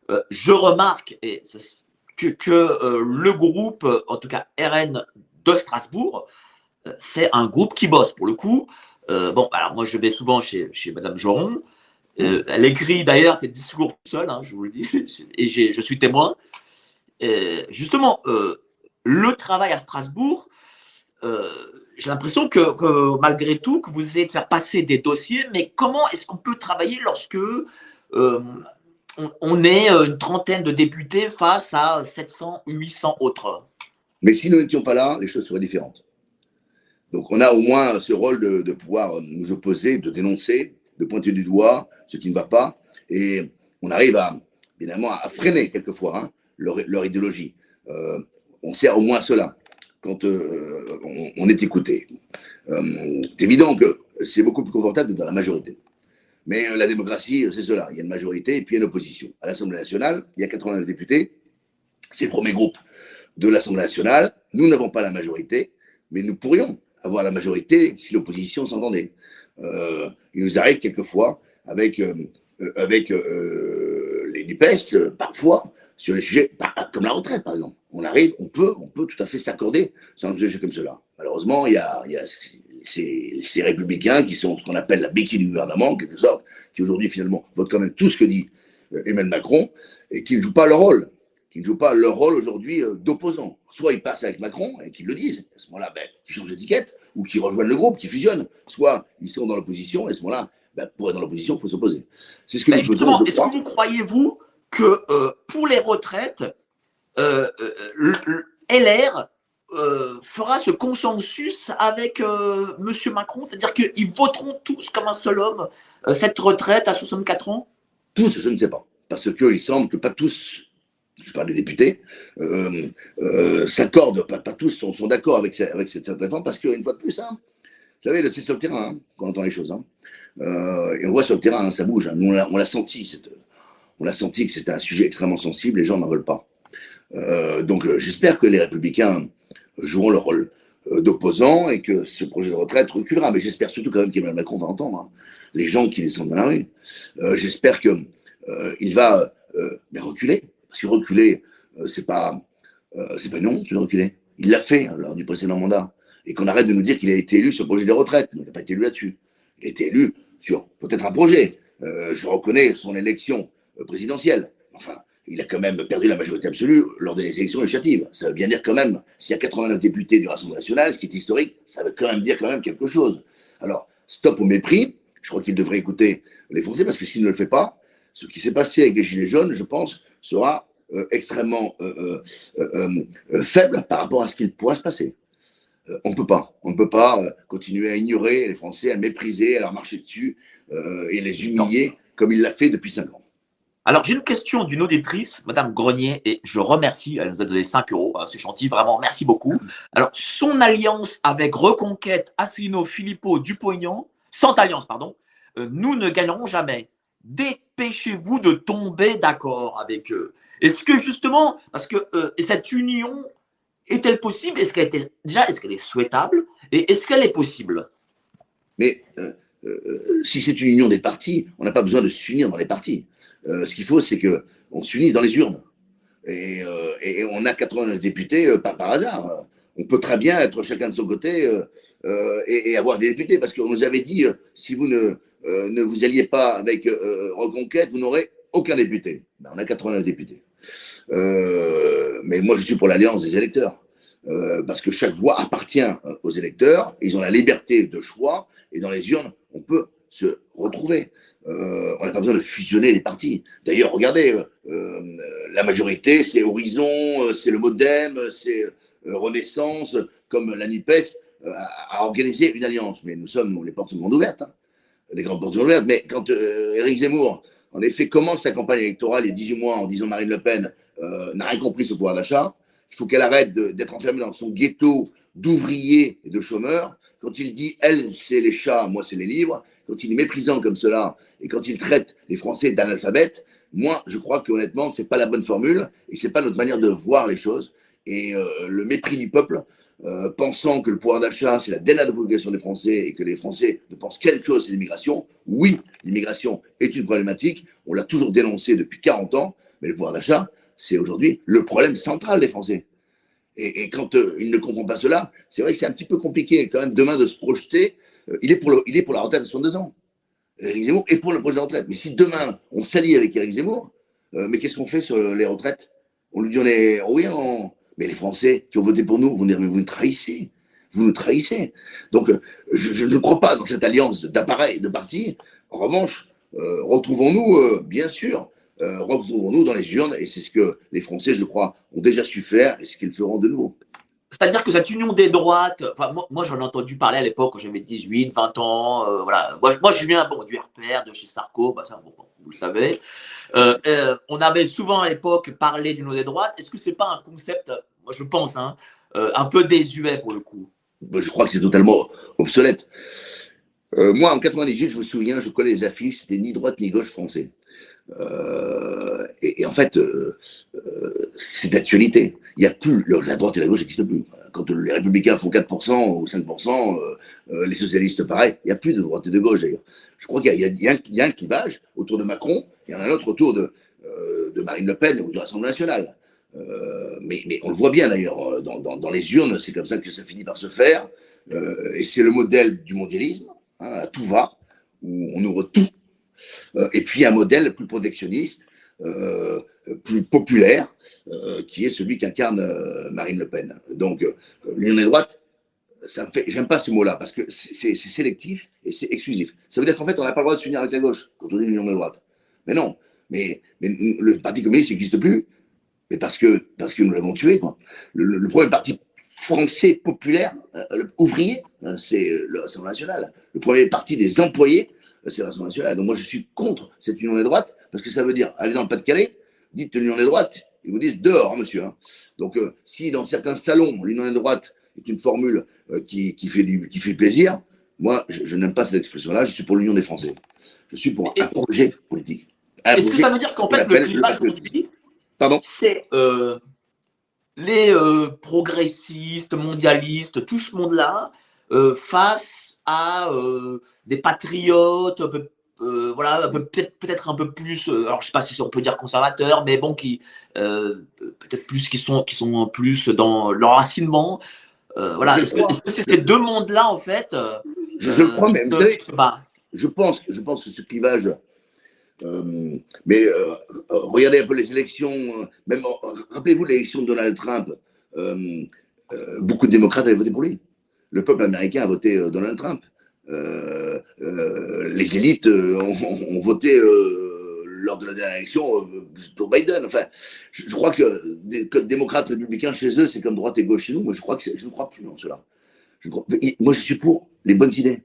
Speaker 1: euh, je remarque que, que euh, le groupe, en tout cas RN de Strasbourg, c'est un groupe qui bosse pour le coup. bon, alors moi je vais souvent chez, chez Madame Joron. elle écrit d'ailleurs ses discours seule, hein, je vous le dis, *laughs* et je suis témoin. justement, le travail à Strasbourg, j'ai l'impression que, malgré tout, que vous essayez de faire passer des dossiers, mais comment est-ce qu'on peut travailler lorsque euh, on, est une trentaine de députés face à 700 ou 800 autres?
Speaker 2: Mais si nous n'étions pas là, les choses seraient différentes. Donc on a au moins ce rôle de, pouvoir nous opposer, de dénoncer, de pointer du doigt ce qui ne va pas, et on arrive à, évidemment, à freiner quelquefois hein, leur, idéologie. Euh, on sert au moins cela quand euh, on, est écouté. Euh, c'est évident que c'est beaucoup plus confortable d'être dans la majorité. Mais euh, la démocratie, c'est cela. Il y a une majorité et puis il y a une opposition. À l'Assemblée nationale, il y a 89 députés. C'est le premier groupe de l'Assemblée nationale. Nous n'avons pas la majorité, mais nous pourrions avoir la majorité si l'opposition s'entendait. il nous arrive quelquefois avec, les NUPES, parfois, sur les sujets comme la retraite, par exemple. On arrive, on peut, on peut tout à fait s'accorder sur un sujet comme cela. Malheureusement, il y a, il y a ces, républicains qui sont ce qu'on appelle la béquille du gouvernement, en quelque sorte, qui aujourd'hui, finalement, votent quand même tout ce que dit euh, Emmanuel Macron, et qui ne jouent pas leur rôle, qui ne jouent pas leur rôle aujourd'hui euh, d'opposant. Soit ils passent avec Macron et qu'ils le disent, à ce moment-là, ben, ils changent d'étiquette, ou qu'ils rejoignent le groupe, qui fusionnent. Soit ils sont dans l'opposition, et à ce moment-là, ben, pour être dans l'opposition, il faut s'opposer.
Speaker 1: C'est ce que nous faisons. Est-ce que vous croyez-vous que euh, pour les retraites, euh, euh, LR fera ce consensus avec M. Macron C'est-à-dire qu'ils voteront tous comme un seul homme cette retraite à 64 ans?
Speaker 2: Tous, je ne sais pas. Parce qu'il semble que pas tous, je parle des députés, s'accordent, pas, tous sont, d'accord avec, cette, réforme, parce qu'une fois de plus, hein, vous savez, c'est sur le terrain hein, qu'on entend les choses. Hein. et on voit sur le terrain, ça bouge. on l'a senti, on a senti que c'était un sujet extrêmement sensible, les gens n'en veulent pas. Euh, donc euh, j'espère que les républicains joueront leur rôle euh, d'opposants et que ce projet de retraite reculera. Mais j'espère surtout quand même qu'Emmanuel Macron va entendre hein, les gens qui descendent dans la rue. j'espère qu'il il va reculer. Parce que reculer, c'est pas, c'est pas non de reculer. Il l'a fait hein, lors du précédent mandat. Et qu'on arrête de nous dire qu'il a été élu sur le projet de retraite. Il n'a pas été élu là-dessus. Il a été élu sur peut-être un projet. je reconnais son élection présidentielle. Enfin, il a quand même perdu la majorité absolue lors des élections législatives. Ça veut bien dire quand même, s'il y a 89 députés du Rassemblement national, ce qui est historique, ça veut quand même dire quand même quelque chose. Alors, stop au mépris. Je crois qu'il devrait écouter les Français parce que s'il ne le fait pas, ce qui s'est passé avec les Gilets jaunes, je pense, sera euh, extrêmement euh, faible par rapport à ce qu'il pourra se passer. on ne peut pas. On ne peut pas continuer à ignorer les Français, à mépriser, à leur marcher dessus et les humilier comme il l'a fait depuis cinq ans.
Speaker 1: Alors, j'ai une question d'une auditrice, Madame Grenier, et je remercie, elle nous a donné 5 euros, c'est gentil, vraiment, merci beaucoup. Alors, son alliance avec Reconquête, Asselineau, Philippot, Dupognon, sans alliance, pardon, euh, nous ne gagnerons jamais. Dépêchez-vous de tomber d'accord avec eux. Est-ce que justement, parce que euh, cette union est-elle possible? Est-ce qu'elle était déjà, est-ce qu'elle est souhaitable? Et est-ce qu'elle est possible?
Speaker 2: Mais si c'est une union des partis, on n'a pas besoin de s'unir dans les partis. Ce qu'il faut, c'est qu'on s'unisse dans les urnes. Et, on a 89 députés pas par hasard. On peut très bien être chacun de son côté et, avoir des députés, parce qu'on nous avait dit, si vous ne, vous alliez pas avec Reconquête, vous n'aurez aucun député. Ben, on a 89 députés. Euh, mais moi, je suis pour l'alliance des électeurs. Euh, parce que chaque voix appartient euh, aux électeurs, ils ont la liberté de choix, et dans les urnes, on peut se retrouver. On n'a pas besoin de fusionner les partis. D'ailleurs, regardez, la majorité, c'est Horizon, c'est le Modem, c'est Renaissance, comme la NUPES, a, organisé une alliance. Mais nous sommes, les portes sont grandes ouvertes. Hein. Les grandes portes sont ouvertes. Mais quand Éric Zemmour en effet, commence sa campagne électorale a 18 mois en disant Marine Le Pen euh, n'a rien compris sur le pouvoir d'achat. Il faut qu'elle arrête d'être enfermée dans son ghetto d'ouvriers et de chômeurs. Quand il dit elle, c'est les chats, moi, c'est les livres, quand il est méprisant comme cela et quand il traite les Français d'analphabètes, moi, je crois que honnêtement, c'est pas la bonne formule et c'est pas notre manière de voir les choses. Et euh, le mépris du peuple, euh, pensant que le pouvoir d'achat, c'est la dénaturation des Français et que les Français ne pensent qu'à chose, c'est l'immigration. Oui, l'immigration est une problématique. On l'a toujours dénoncé depuis 40 ans, mais le pouvoir d'achat, c'est aujourd'hui le problème central des Français. Et, quand euh, il ne comprend pas cela, c'est vrai que c'est un petit peu compliqué quand même demain de se projeter. Euh, il, est pour la retraite à 62 ans. Éric Zemmour est pour le projet de retraite. Mais si demain on s'allie avec Éric Zemmour, mais qu'est-ce qu'on fait sur les retraites? On lui dit on est, oui, on, mais les Français qui ont voté pour nous, vous, vous nous trahissez. Vous nous trahissez. Donc, euh, je, ne crois pas dans cette alliance d'appareils, de partis. En revanche, euh, retrouvons-nous, euh, bien sûr, retrouvons-nous dans les urnes, et c'est ce que les Français, je crois, ont déjà su faire, et ce qu'ils feront de nouveau.
Speaker 1: C'est-à-dire que cette union des droites, enfin, moi, j'en ai entendu parler à l'époque quand j'avais 18, 20 ans. voilà. Moi, je viens bon, du RPR, de chez Sarko, bah, ça, vous le savez. on avait souvent à l'époque parlé d'union des droites. Est-ce que ce n'est pas un concept moi je pense, hein, euh, un peu désuet pour le coup?
Speaker 2: Je crois que c'est totalement obsolète. Euh, moi, en 98, je me souviens, je connais les affiches, c'était ni droite ni gauche français. Euh, et, en fait, c'est d'actualité. Il n'y a plus, la droite et la gauche n'existent plus. Quand les républicains font 4% ou 5%, les socialistes pareil, il n'y a plus de droite et de gauche d'ailleurs. Je crois qu'il y, a un clivage autour de Macron, il y en a un autre autour de, Marine Le Pen ou de l'Assemblée nationale. Euh, mais, on le voit bien d'ailleurs, euh, dans, les urnes, c'est comme ça que ça finit par se faire. Euh, et c'est le modèle du mondialisme, hein, tout va, où on ouvre tout. Et puis un modèle plus protectionniste, plus populaire, qui est celui qu'incarne Marine Le Pen. Donc, l'union des droites, j'aime pas ce mot-là, parce que c'est sélectif et c'est exclusif. Ça veut dire qu'en fait, on n'a pas le droit de s'unir avec la gauche quand on dit l'union des droites. Mais non, mais, le Parti communiste n'existe plus, mais parce que, parce que nous l'avons tué. Le, premier parti français populaire, euh, ouvrier, euh, c'est l'Assemblée nationale. Le premier parti des employés, euh, c'est l'Assemblée nationale. Donc moi, je suis contre cette union des droites, parce que ça veut dire aller dans le Pas-de-Calais, dites l'union des droites, ils vous disent dehors, hein, monsieur. Hein. Donc si dans certains salons, l'union des droites est une formule qui, qui, fait du, qui fait plaisir, moi, je, n'aime pas cette expression-là, je suis pour l'union des Français. Je suis pour un projet politique.
Speaker 1: Est-ce que ça veut dire qu'en fait, le climat aujourd'hui c'est euh, les euh, progressistes, mondialistes, tout ce monde-là, euh, face à des patriotes, voilà, peut-être peut-être un peu plus, alors je sais pas si on peut dire conservateurs, mais bon, qui peut-être plus qui sont qui sont plus dans l'enracinement. voilà, est-ce que c'est ces deux mondes-là en fait
Speaker 2: je, crois même. je pense, je pense que ce clivage euh, mais euh, regardez un peu les élections, euh, même rappelez-vous l'élection de Donald Trump, beaucoup de démocrates avaient voté pour lui. Le peuple américain a voté Donald Trump. les élites ont, voté lors de la dernière élection pour Biden. Enfin, je, crois que, des, démocrates républicains chez eux, c'est comme droite et gauche chez nous. Moi, je que ne crois plus en cela. Moi, je suis pour les bonnes idées.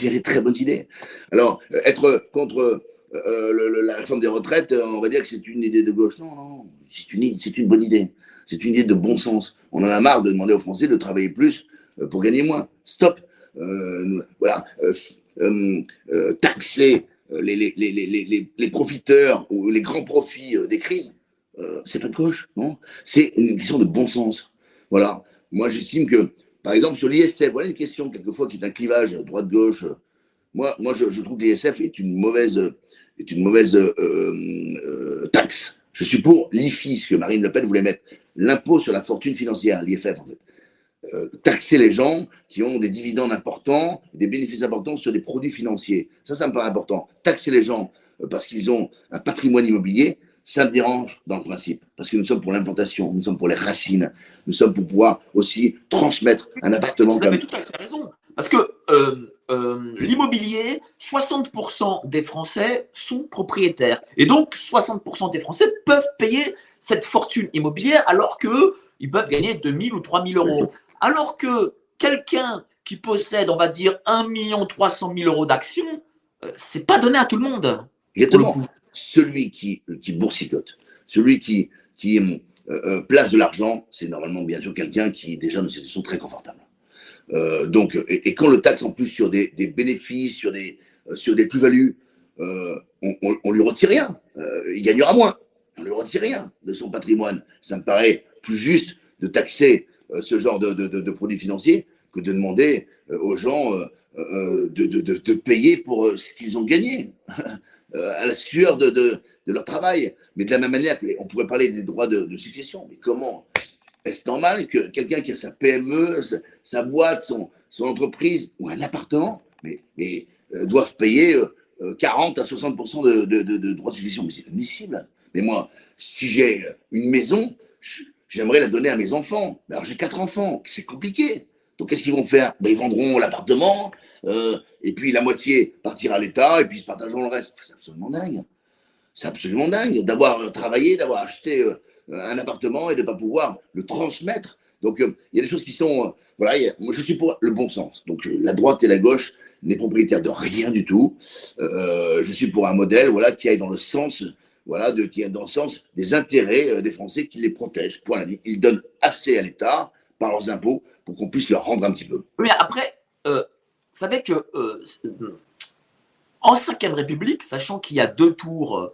Speaker 2: Il y des très bonnes idées. Alors, être contre euh, la réforme des retraites, on va dire que c'est une idée de gauche. Non, non, c'est une, bonne idée. C'est une idée de bon sens. On en a marre de demander aux Français de travailler plus euh, pour gagner moins. Stop. Euh, voilà. taxer les, les, les, les, profiteurs ou les grands profits des crises, c'est pas de gauche, non C'est une question de bon sens. Voilà. Moi, j'estime que par exemple, sur l'ISF, voilà une question quelquefois qui est un clivage droite-gauche. Moi, moi je, trouve que l'ISF est une mauvaise, est une mauvaise euh, euh, taxe. Je suis pour l'IFI, ce que Marine Le Pen voulait mettre, l'impôt sur la fortune financière, l'IFF en fait. Euh, taxer les gens qui ont des dividendes importants, des bénéfices importants sur des produits financiers. Ça, ça me paraît important. Taxer les gens parce qu'ils ont un patrimoine immobilier, ça me dérange dans le principe, parce que nous sommes pour l'implantation, nous sommes pour les racines, nous sommes pour pouvoir aussi transmettre un appartement.
Speaker 1: Vous avez tout à fait raison, parce que euh, euh, l'immobilier, 60% des Français sont propriétaires, et donc 60% des Français peuvent payer cette fortune immobilière alors qu'ils peuvent gagner 2000 ou 3000 euros. Alors que quelqu'un qui possède, on va dire, 1 300 000 euros d'actions, euh, c'est pas donné à tout le monde.
Speaker 2: Exactement celui qui, qui boursicote, celui qui, qui euh, euh, place de l'argent, c'est normalement bien sûr quelqu'un qui est déjà dans une situation très confortable. Euh, donc, et, quand le taxe en plus sur des, bénéfices, sur des, plus-values, on, on, lui retire rien. il gagnera moins. On lui retire rien de son patrimoine. Ça me paraît plus juste de taxer ce genre de, de, de, produits financiers que de demander aux gens de, de, payer pour ce qu'ils ont gagné. *laughs* Euh, à la sueur de, de, leur travail. Mais de la même manière on pourrait parler des droits de, succession. Mais comment est-ce normal que quelqu'un qui a sa PME, sa, boîte, son, son, entreprise ou un appartement, mais, mais euh, doivent payer 40 euh, à 60% de, de, droits de succession? Mais c'est admissible. Mais moi, si j'ai une maison, j'aimerais la donner à mes enfants. Alors j'ai quatre enfants, c'est compliqué. Donc qu'est-ce qu'ils vont faire? Ben, Ils vendront l'appartement, euh, et puis la moitié partira à l'État, et puis ils se partageront le reste. C'est absolument dingue. C'est absolument dingue d'avoir euh, travaillé, d'avoir acheté euh, un appartement et de ne pas pouvoir le transmettre. Donc il y a des choses qui sont... voilà, moi je suis pour le bon sens. Donc la droite et la gauche n'est propriétaire de rien du tout. je suis pour un modèle voilà, qui aille dans le sens voilà, de, qui dans le sens des intérêts des Français qui les protègent. Point. Ils donnent assez à l'État par leurs impôts pour qu'on puisse leur rendre un petit peu.
Speaker 1: Mais après, euh, vous savez que euh, en 5ème République, sachant qu'il y a deux tours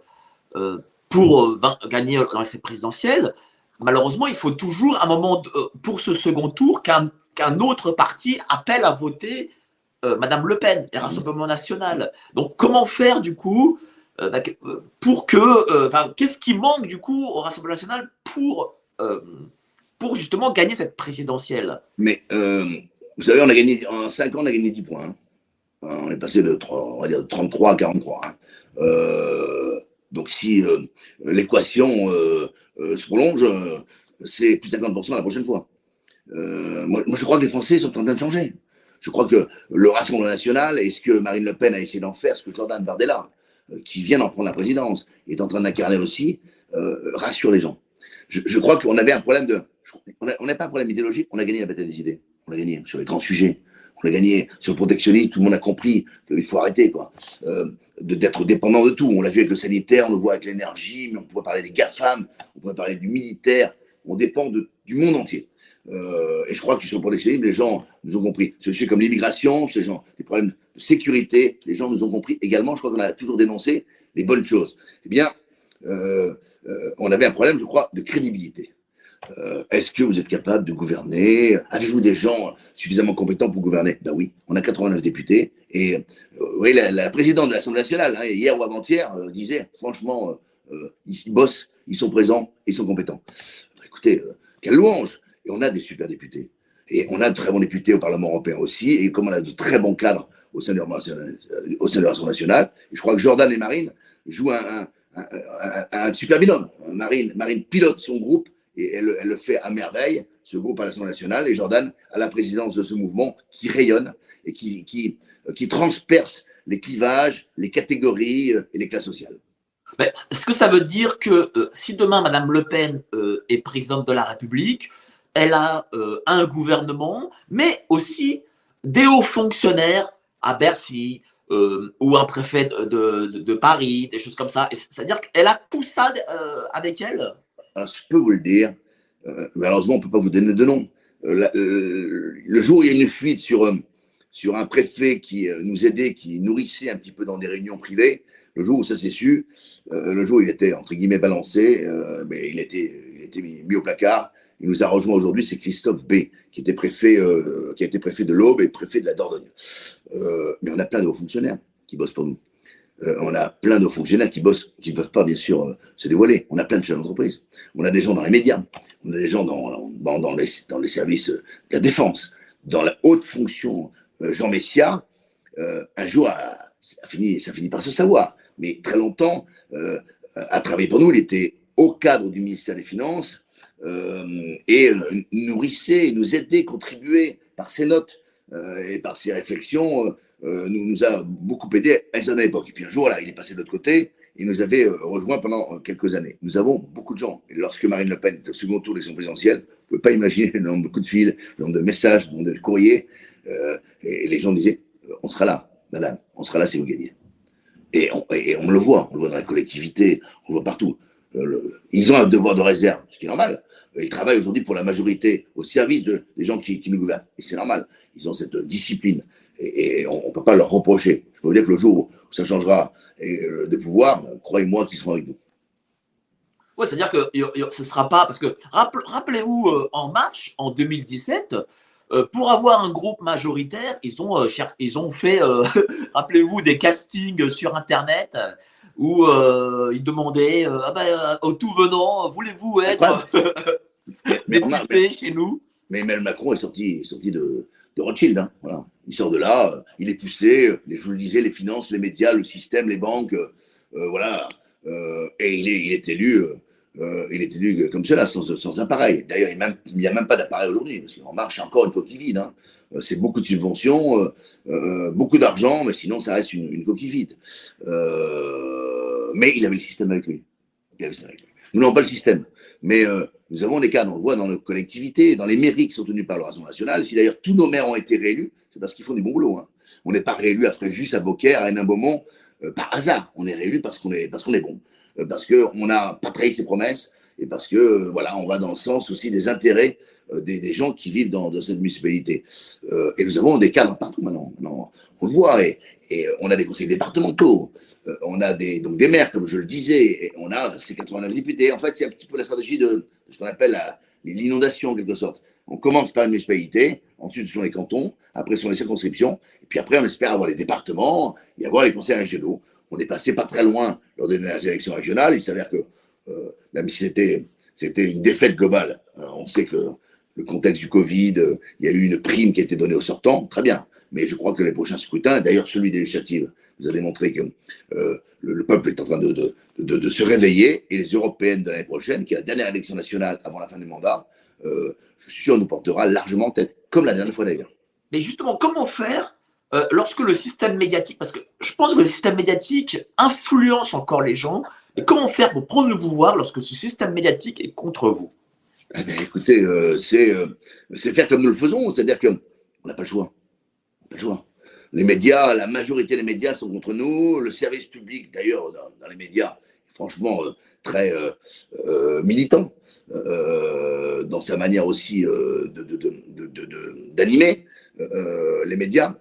Speaker 1: euh, pour gagner dans les présidentielles, malheureusement, il faut toujours un moment pour ce second tour qu'un autre parti appelle à voter Madame Le Pen et Rassemblement National. Donc, comment faire du coup pour que, qu'est-ce qui manque du coup au Rassemblement National pour pour justement gagner cette présidentielle?
Speaker 2: Mais euh, vous savez, on a gagné, en 5 ans, on a gagné 10 points. Hein. Euh, on est passé de, 3, on va dire, 33 à 43. Hein. Euh, donc si l'équation se prolonge, c'est plus de 50% la prochaine fois. Moi, moi, je crois que les Français sont en train de changer. Je crois que le Rassemblement national et ce que Marine Le Pen a essayé d'en faire, ce que Jordan Bardella, qui vient d'en prendre la présidence, est en train d'incarner aussi, rassure les gens. Je, crois qu'on avait un problème de, on n'a pas un problème idéologique, on a gagné la bataille des idées. On a gagné sur les grands sujets. On a gagné sur le protectionnisme, tout le monde a compris qu'il faut arrêter quoi, euh, d'être dépendant de tout. On l'a vu avec le sanitaire, on le voit avec l'énergie, mais on pourrait parler des GAFAM, on pourrait parler du militaire. On dépend du monde entier. Euh, et je crois que sur le protectionnisme, les gens nous ont compris. Ce sujet comme l'immigration, ces gens, les problèmes de sécurité, les gens nous ont compris également. Je crois qu'on a toujours dénoncé les bonnes choses. Eh bien, euh, on avait un problème, je crois, de crédibilité. Euh, est-ce que vous êtes capable de gouverner? Avez-vous des gens suffisamment compétents pour gouverner? Ben oui, on a 89 députés. Et euh, oui, la, présidente de l'Assemblée nationale, hein, hier ou avant-hier, euh, disait, franchement, ils, bossent, ils sont présents, ils sont compétents. Ben écoutez, quelle louange Et on a des super députés. Et on a de très bons députés au Parlement européen aussi. Et comme on a de très bons cadres au sein de l'Assemblée nationale, je crois que Jordan et Marine jouent un, un super binôme. Marine, Marine pilote son groupe et elle, le fait à merveille, ce groupe à l'Assemblée nationale, et Jordan à la présidence de ce mouvement qui rayonne et qui, qui, qui transperce les clivages, les catégories euh, et les classes sociales.
Speaker 1: Est-ce que ça veut dire que euh, si demain Madame Le Pen euh, est présidente de la République, elle a un gouvernement, mais aussi des hauts fonctionnaires à Bercy ou un préfet de, de, Paris, des choses comme ça. C'est-à-dire qu'elle a tout ça avec elle
Speaker 2: alors, je peux vous le dire, euh, malheureusement, on ne peut pas vous donner de nom. Euh, euh, le jour où il y a une fuite sur, sur un préfet qui nous aidait, qui nourrissait un petit peu dans des réunions privées, le jour où ça s'est su, le jour où il était, entre guillemets, balancé, mais il était, il était mis, au placard. Il nous a rejoint aujourd'hui, c'est Christophe B, qui était préfet, euh, qui a été préfet de l'Aube et préfet de la Dordogne. Euh, mais on a plein de hauts fonctionnaires qui bossent pour nous. Euh, on a plein de hauts fonctionnaires qui bossent, qui ne peuvent pas bien sûr se dévoiler. On a plein de chefs d'entreprise. On a des gens dans les médias. On a des gens dans, dans, les, dans les services de la défense, dans la haute fonction. Jean Messia, un jour, a, fini, ça finit par se savoir. Mais très longtemps, a travaillé pour nous. Il était au cadre du ministère des Finances et euh, nourrissait, nous aidait, contribuait par ses notes euh, et par ses réflexions, nous, a beaucoup aidé à à l'époque. Et puis un jour, là, il est passé de l'autre côté, il nous avait rejoint pendant quelques années. Nous avons beaucoup de gens. Et lorsque Marine Le Pen est au second tour des élections présidentielles, vous ne pouvez pas imaginer le nombre de coups de fil, le nombre de messages, le nombre de courriers. et les gens disaient, on sera là, madame, on sera là si vous gagnez. Et on, et on le voit, on le voit dans la collectivité, on le voit partout. Ils ont un devoir de réserve, ce qui est normal. Ils travaillent aujourd'hui pour la majorité, au service de, des gens qui, nous gouvernent. Et c'est normal. Ils ont cette discipline. Et, on ne peut pas leur reprocher. Je peux vous dire que le jour où ça changera de pouvoir, croyez-moi qu'ils seront avec nous.
Speaker 1: Oui, c'est-à-dire que ce ne sera pas. Parce que rappelez-vous, euh, En Marche, en 2017, euh, pour avoir un groupe majoritaire, ils ont, euh, ils ont fait, *laughs* rappelez-vous, des castings sur Internet où ils demandaient ah ben, au tout venant, voulez-vous être *laughs* mais, mais, chez nous?
Speaker 2: Mais Emmanuel Macron est sorti, sorti de, de Rothschild. Hein, voilà. Il sort de là, euh, il est poussé, euh, je vous le disais, les finances, les médias, le système, les banques, euh, voilà. et il est, il est élu. Il est élu comme cela, sans, appareil. D'ailleurs, il n'y a même pas d'appareil aujourd'hui, parce qu'en marche encore une coquille vide. Hein. C'est beaucoup de subventions, beaucoup d'argent, mais sinon, ça reste une, coquille vide. mais il avait le système avec lui. Il avait. Nous n'avons pas le système. Mais euh, nous avons des cadres, on le voit dans nos collectivités, dans les mairies qui sont tenues par le Rassemblement national. Si d'ailleurs tous nos maires ont été réélus, c'est parce qu'ils font des bons boulots. Hein. On n'est pas réélu à Fréjus, à Beaucaire, à Hénin-Beaumont euh, par hasard. On est réélu parce qu'on est, parce qu'on est bon, euh, parce qu'on n'a pas trahi ses promesses et parce que voilà, on va dans le sens aussi des intérêts des, gens qui vivent dans, cette municipalité. et nous avons des cadres partout maintenant. on le voit et, on a des conseils départementaux, euh, on a des, donc des maires, comme je le disais, et on a ces 89 députés. En fait, c'est un petit peu la stratégie de, ce qu'on appelle l'inondation, en quelque sorte. On commence par une municipalité, ensuite ce sont les cantons, après ce sont les circonscriptions, et puis après on espère avoir les départements et avoir les conseils régionaux. On est passé pas très loin lors des dernières élections régionales. Il s'avère que, euh, même si c'était, une défaite globale, on sait que le contexte du Covid, il y a eu une prime qui a été donnée aux sortants, très bien. Mais je crois que les prochains scrutins, d'ailleurs celui des législatives, vous avez montré que euh, le, peuple est en train de, se réveiller et les européennes de l'année prochaine, qui est la dernière élection nationale avant la fin du mandat, euh, je suis sûr, nous portera largement tête, comme la dernière fois d'ailleurs.
Speaker 1: Mais justement, comment faire euh, lorsque le système médiatique, parce que je pense que le système médiatique influence encore les gens, et comment faire pour prendre le pouvoir lorsque ce système médiatique est contre vous?
Speaker 2: Eh bien, Écoutez, c'est faire comme nous le faisons, c'est-à-dire qu'on n'a pas le choix. Pas le choix. Les médias, la majorité des médias sont contre nous. Le service public, d'ailleurs, dans, les médias, franchement euh, très euh, euh, militant dans sa manière aussi d'animer les médias.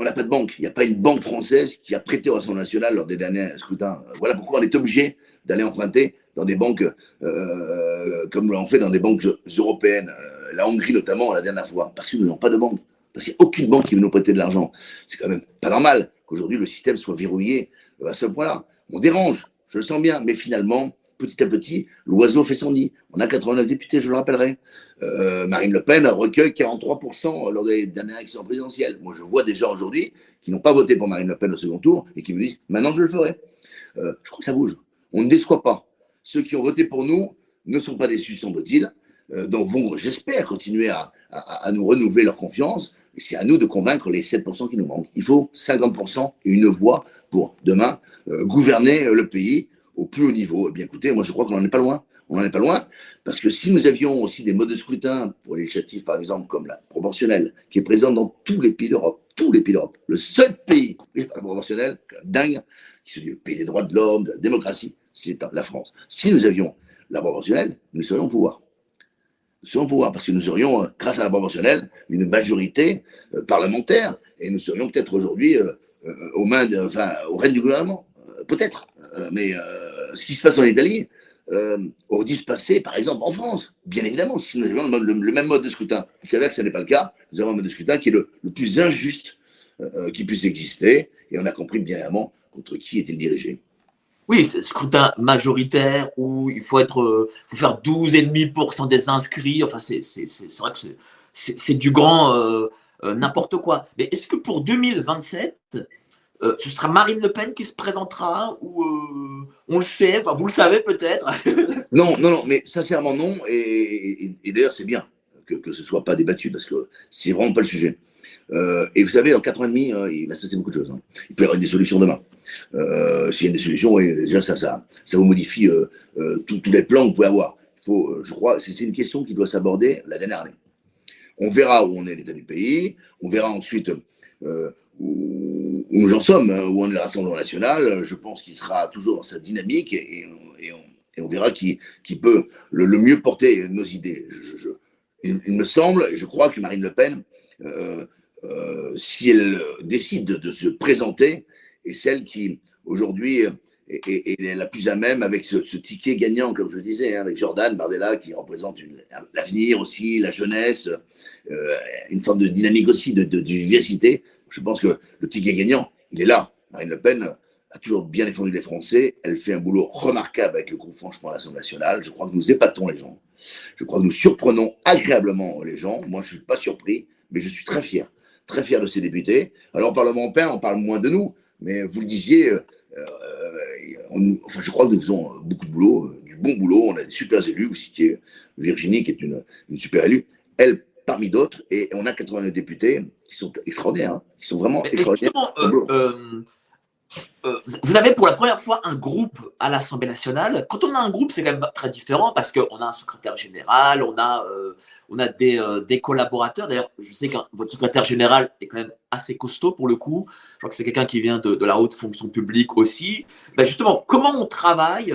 Speaker 2: On n'a pas de banque. Il n'y a pas une banque française qui a prêté au Rassemblement national lors des derniers scrutins. Voilà pourquoi on est obligé d'aller emprunter dans des banques comme l'ont fait dans des banques européennes. la Hongrie notamment la dernière fois, parce qu'ils n'ont pas de banque. Parce qu'il n'y a aucune banque qui veut nous prêter de l'argent. C'est quand même pas normal qu'aujourd'hui le système soit verrouillé euh, à ce point-là. On dérange, je le sens bien, mais finalement, petit à petit, l'oiseau fait son nid. On a 89 députés, je le rappellerai. Euh, Marine Le Pen recueille 43% lors des dernières élections présidentielles. Moi, je vois des gens aujourd'hui qui n'ont pas voté pour Marine Le Pen au second tour et qui me disent maintenant je le ferai. Euh, je crois que ça bouge. On ne déçoit pas. Ceux qui ont voté pour nous ne sont pas déçus, semble-t-il. donc vont, j'espère, continuer à, nous renouveler leur confiance c'est à nous de convaincre les 7% qui nous manquent. Il faut 50% et une voix pour demain euh, gouverner euh, le pays au plus haut niveau. Eh bien écoutez, moi je crois qu'on n'en est pas loin. On n'en est pas loin parce que si nous avions aussi des modes de scrutin pour l'initiative, par exemple, comme la proportionnelle, qui est présente dans tous les pays d'Europe, tous les pays d'Europe, le seul pays qui pas proportionnelle, dingue, qui se dit le pays des droits de l'homme, de la démocratie, c'est la France. Si nous avions la proportionnelle, nous serions au pouvoir sur pouvoir, parce que nous aurions, euh, grâce à la proportionnelle, une majorité euh, parlementaire, et nous serions peut-être aujourd'hui euh, aux mains, enfin, au règne du gouvernement, peut-être. mais ce qui se passe en Italie, euh, aurait dû se passer, par exemple, en France. Bien évidemment, si nous avons le, même mode de scrutin. Vous savez que ce n'est pas le cas. Nous avons un mode de scrutin qui est le, plus injuste euh, qui puisse exister. Et on a compris bien évidemment contre qui était dirigé.
Speaker 1: Oui, c'est scrutin majoritaire où il faut, être, euh, faut faire 12,5% des inscrits. Enfin, c'est vrai que c'est du grand euh, n'importe quoi. Mais est-ce que pour 2027, euh, ce sera Marine Le Pen qui se présentera ou euh, on le sait, vous le savez peut-être *laughs*
Speaker 2: Non, non, non, mais sincèrement non. Et, d'ailleurs, c'est bien que, ce ne soit pas débattu parce que c'est vraiment pas le sujet. Euh, et vous savez, en 4 ans et demi, il va se passer beaucoup de choses. Hein. Il peut y avoir des solutions demain. S'il y a des solutions, déjà, ça, ça, ça vous modifie tous les plans que vous pouvez avoir. Faut, je crois, c'est une question qui doit s'aborder la dernière année. On verra où on est l'état du pays. On verra ensuite où, nous en sommes, hein, où on est le Rassemblement national, je pense qu'il sera toujours dans sa dynamique et, on, verra qui, peut le, mieux porter nos idées. il, me semble, et je crois que Marine Le Pen, euh, euh, si elle décide de, se présenter, est celle qui, aujourd'hui, est, la plus à même avec ce, ticket gagnant, comme je le disais, hein, avec Jordan Bardella, qui représente l'avenir aussi, la jeunesse, euh, une forme de dynamique aussi, de, de diversité je pense que le ticket gagnant, il est là. Marine Le Pen a toujours bien défendu les Français. Elle fait un boulot remarquable avec le groupe Franchement à l'Assemblée nationale. Je crois que nous épatons les gens. Je crois que nous surprenons agréablement les gens. Moi, je ne suis pas surpris, mais je suis très fier. Très fier de ces députés. Alors, au Parlement européen, on parle moins de nous, mais vous le disiez, euh, euh, je crois que nous faisons beaucoup de boulot, euh, du bon boulot. On a des super élus. Vous citiez Virginie, qui est une, une super élue. Elle parmi d'autres, et on a 89 députés qui sont extraordinaires, hein, qui sont vraiment extraordinaires.
Speaker 1: Euh, euh, euh, vous avez pour la première fois un groupe à l'Assemblée nationale. Quand on a un groupe, c'est quand même très différent parce qu'on a un secrétaire général, on a, on a des, des collaborateurs. D'ailleurs, je sais que votre secrétaire général est quand même assez costaud pour le coup. Je crois que c'est quelqu'un qui vient de, de, la haute fonction publique aussi. Ben justement, comment on travaille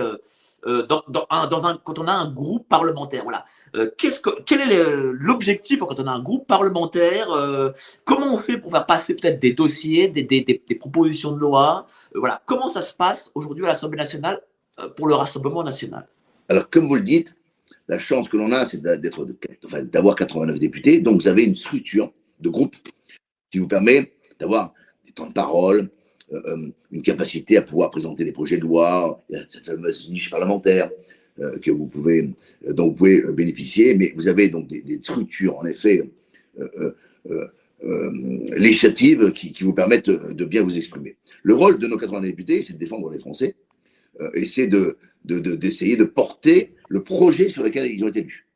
Speaker 1: euh, dans, un, quand on a un groupe parlementaire. Voilà. Euh, qu'est-ce que, quel est l'objectif quand on a un groupe parlementaire euh, Comment on fait pour faire passer peut-être des dossiers, des, propositions de loi Voilà. Comment ça se passe aujourd'hui à l'Assemblée nationale pour le Rassemblement national?
Speaker 2: Alors, comme vous le dites, la chance que l'on a, c'est d'être, d'avoir 89 députés. Donc, vous avez une structure de groupe qui vous permet d'avoir des temps de parole, une capacité à pouvoir présenter des projets de loi, cette fameuse niche parlementaire euh, que vous pouvez, dont vous pouvez bénéficier, mais vous avez donc des, structures, en effet, législatives qui, vous permettent de bien vous exprimer. Le rôle de nos 80 députés, c'est de défendre les Français et c'est de, d'essayer de, porter le projet sur lequel ils ont été élus.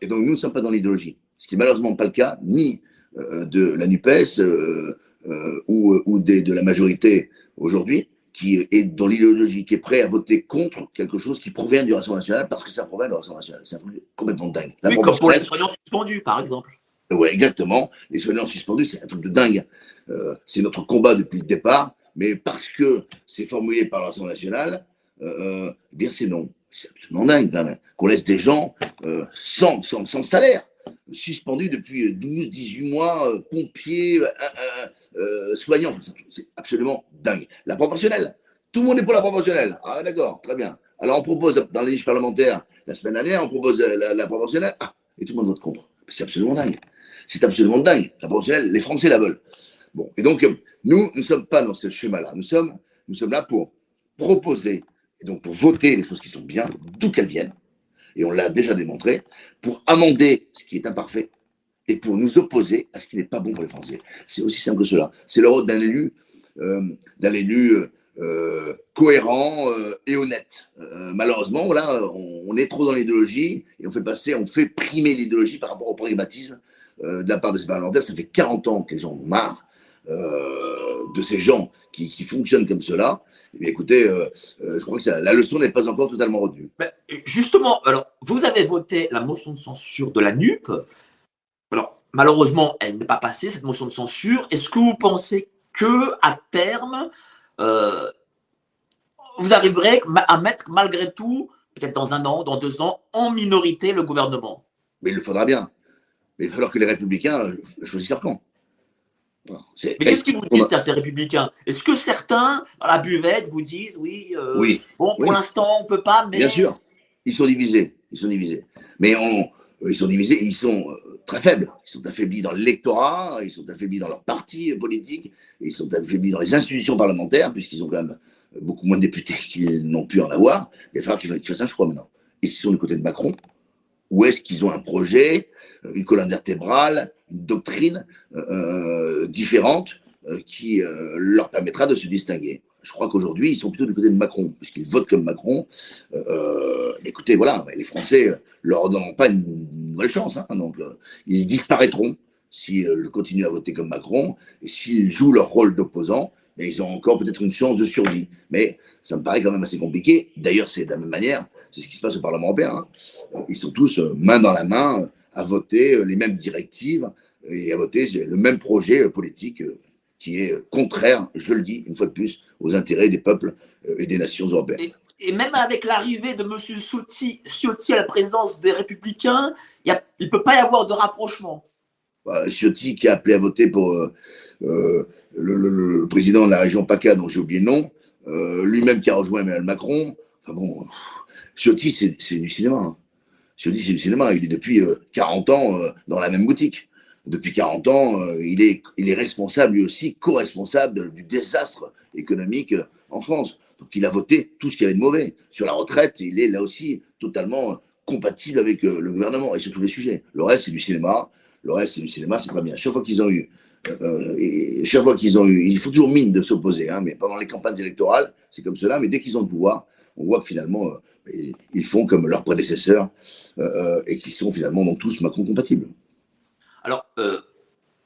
Speaker 2: et donc, nous ne sommes pas dans l'idéologie, ce qui n'est malheureusement pas le cas ni de la NUPES, euh, euh, ou des, de la majorité aujourd'hui qui est dans l'idéologie, qui est prêt à voter contre quelque chose qui provient du Rassemblement national parce que ça provient du Rassemblement national. C'est un truc complètement dingue.
Speaker 1: oui, comme pour les soignants suspendus, par exemple.
Speaker 2: Oui, exactement. Les soignants suspendus, c'est un truc de dingue. Euh, c'est notre combat depuis le départ, mais parce que c'est formulé par le Rassemblement national, euh, eh bien c'est non. C'est absolument dingue quand même. Qu'on laisse des gens sans, sans, sans, salaire, suspendus depuis 12, 18 mois, pompiers, euh, soignants. C'est absolument dingue. La proportionnelle. Tout le monde est pour la proportionnelle. Ah, d'accord, très bien. Alors, on propose dans les listes parlementaires, la semaine dernière, on propose la, proportionnelle. Ah, et tout le monde vote contre. C'est absolument dingue. C'est absolument dingue. La proportionnelle, les Français la veulent. Bon, et donc, nous, nous ne sommes pas dans ce schéma-là. Nous sommes, nous sommes là pour proposer, et donc pour voter les choses qui sont bien, d'où qu'elles viennent. Et on l'a déjà démontré, pour amender ce qui est imparfait, et pour nous opposer à ce qui n'est pas bon pour les Français. C'est aussi simple que cela. C'est le rôle d'un élu, euh, d'un élu euh, cohérent euh, et honnête. malheureusement, là, on, est trop dans l'idéologie et on fait passer, on fait primer l'idéologie par rapport au pragmatisme de la part de ces parlementaires. Ça fait 40 ans que les gens ont marre de ces gens qui, fonctionnent comme cela. Eh écoutez, je crois que la leçon n'est pas encore totalement retenue.
Speaker 1: justement, alors, vous avez voté la motion de censure de la NUP. Malheureusement, elle n'est pas passée, cette motion de censure. Est-ce que vous pensez que à terme, euh, vous arriverez à mettre malgré tout, peut-être dans un an, dans deux ans, en minorité le gouvernement?
Speaker 2: Mais il le faudra bien. Mais il va falloir que les républicains choisissent leur camp.
Speaker 1: Mais qu'est-ce qu'ils vous disent, ces républicains? Est-ce que certains, à la buvette, vous disent oui,
Speaker 2: euh, oui.
Speaker 1: bon, pour l'instant, on ne peut pas, mais.
Speaker 2: Bien sûr, ils sont divisés. Ils sont divisés. Mais on, ils sont divisés, ils sont euh, très faibles. Ils sont affaiblis dans l'électorat, ils sont affaiblis dans leur parti politique, ils sont affaiblis dans les institutions parlementaires, puisqu'ils ont quand même beaucoup moins de députés *laughs* qu'ils n'ont pu en avoir. Il va falloir qu'ils fassent un choix maintenant. Et s'ils sont du côté de Macron, ou est-ce qu'ils ont un projet, une colonne vertébrale, une doctrine euh, différente euh, qui euh, leur permettra de se distinguer? Je crois qu'aujourd'hui, ils sont plutôt du côté de Macron, puisqu'ils votent comme Macron. écoutez, voilà, les Français leur donneront pas une, nouvelle chance. Hein, donc, ils disparaîtront s'ils continuent à voter comme Macron et s'ils jouent leur rôle d'opposant mais ils ont encore peut-être une chance de survie. Mais ça me paraît quand même assez compliqué. D'ailleurs, c'est de la même manière, c'est ce qui se passe au Parlement européen. Hein. Ils sont tous euh, main dans la main à voter euh, les mêmes directives et à voter le même projet euh, politique qui est contraire, je le dis une fois de plus, aux intérêts des peuples et des nations européennes.
Speaker 1: Et, même avec l'arrivée de M. Ciotti, Ciotti à la présidence des Républicains, il ne peut pas y avoir de rapprochement.
Speaker 2: Bah, Ciotti qui a appelé à voter pour le, président de la région PACA, dont j'ai oublié le nom, euh, lui-même qui a rejoint Emmanuel Macron. Enfin bon, Ciotti, c'est du cinéma. Hein. Ciotti, c'est du cinéma. Il est depuis 40 euh, ans euh, dans la même boutique. Depuis 40 ans, il, est, il est responsable, lui aussi, co-responsable du désastre économique en France. Donc il a voté tout ce qu'il y avait de mauvais. Sur la retraite, il est là aussi totalement compatible avec le gouvernement et sur tous les sujets. Le reste, c'est du cinéma. Le reste, c'est du cinéma, c'est très bien. Chaque fois qu'ils ont eu euh, chaque fois qu'ils ont eu, il faut toujours mine de s'opposer, hein, mais pendant les campagnes électorales, c'est comme cela, mais dès qu'ils ont le pouvoir, on voit que finalement, euh, ils font comme leurs prédécesseurs euh, et qu'ils sont finalement tous Macron compatibles.
Speaker 1: Alors,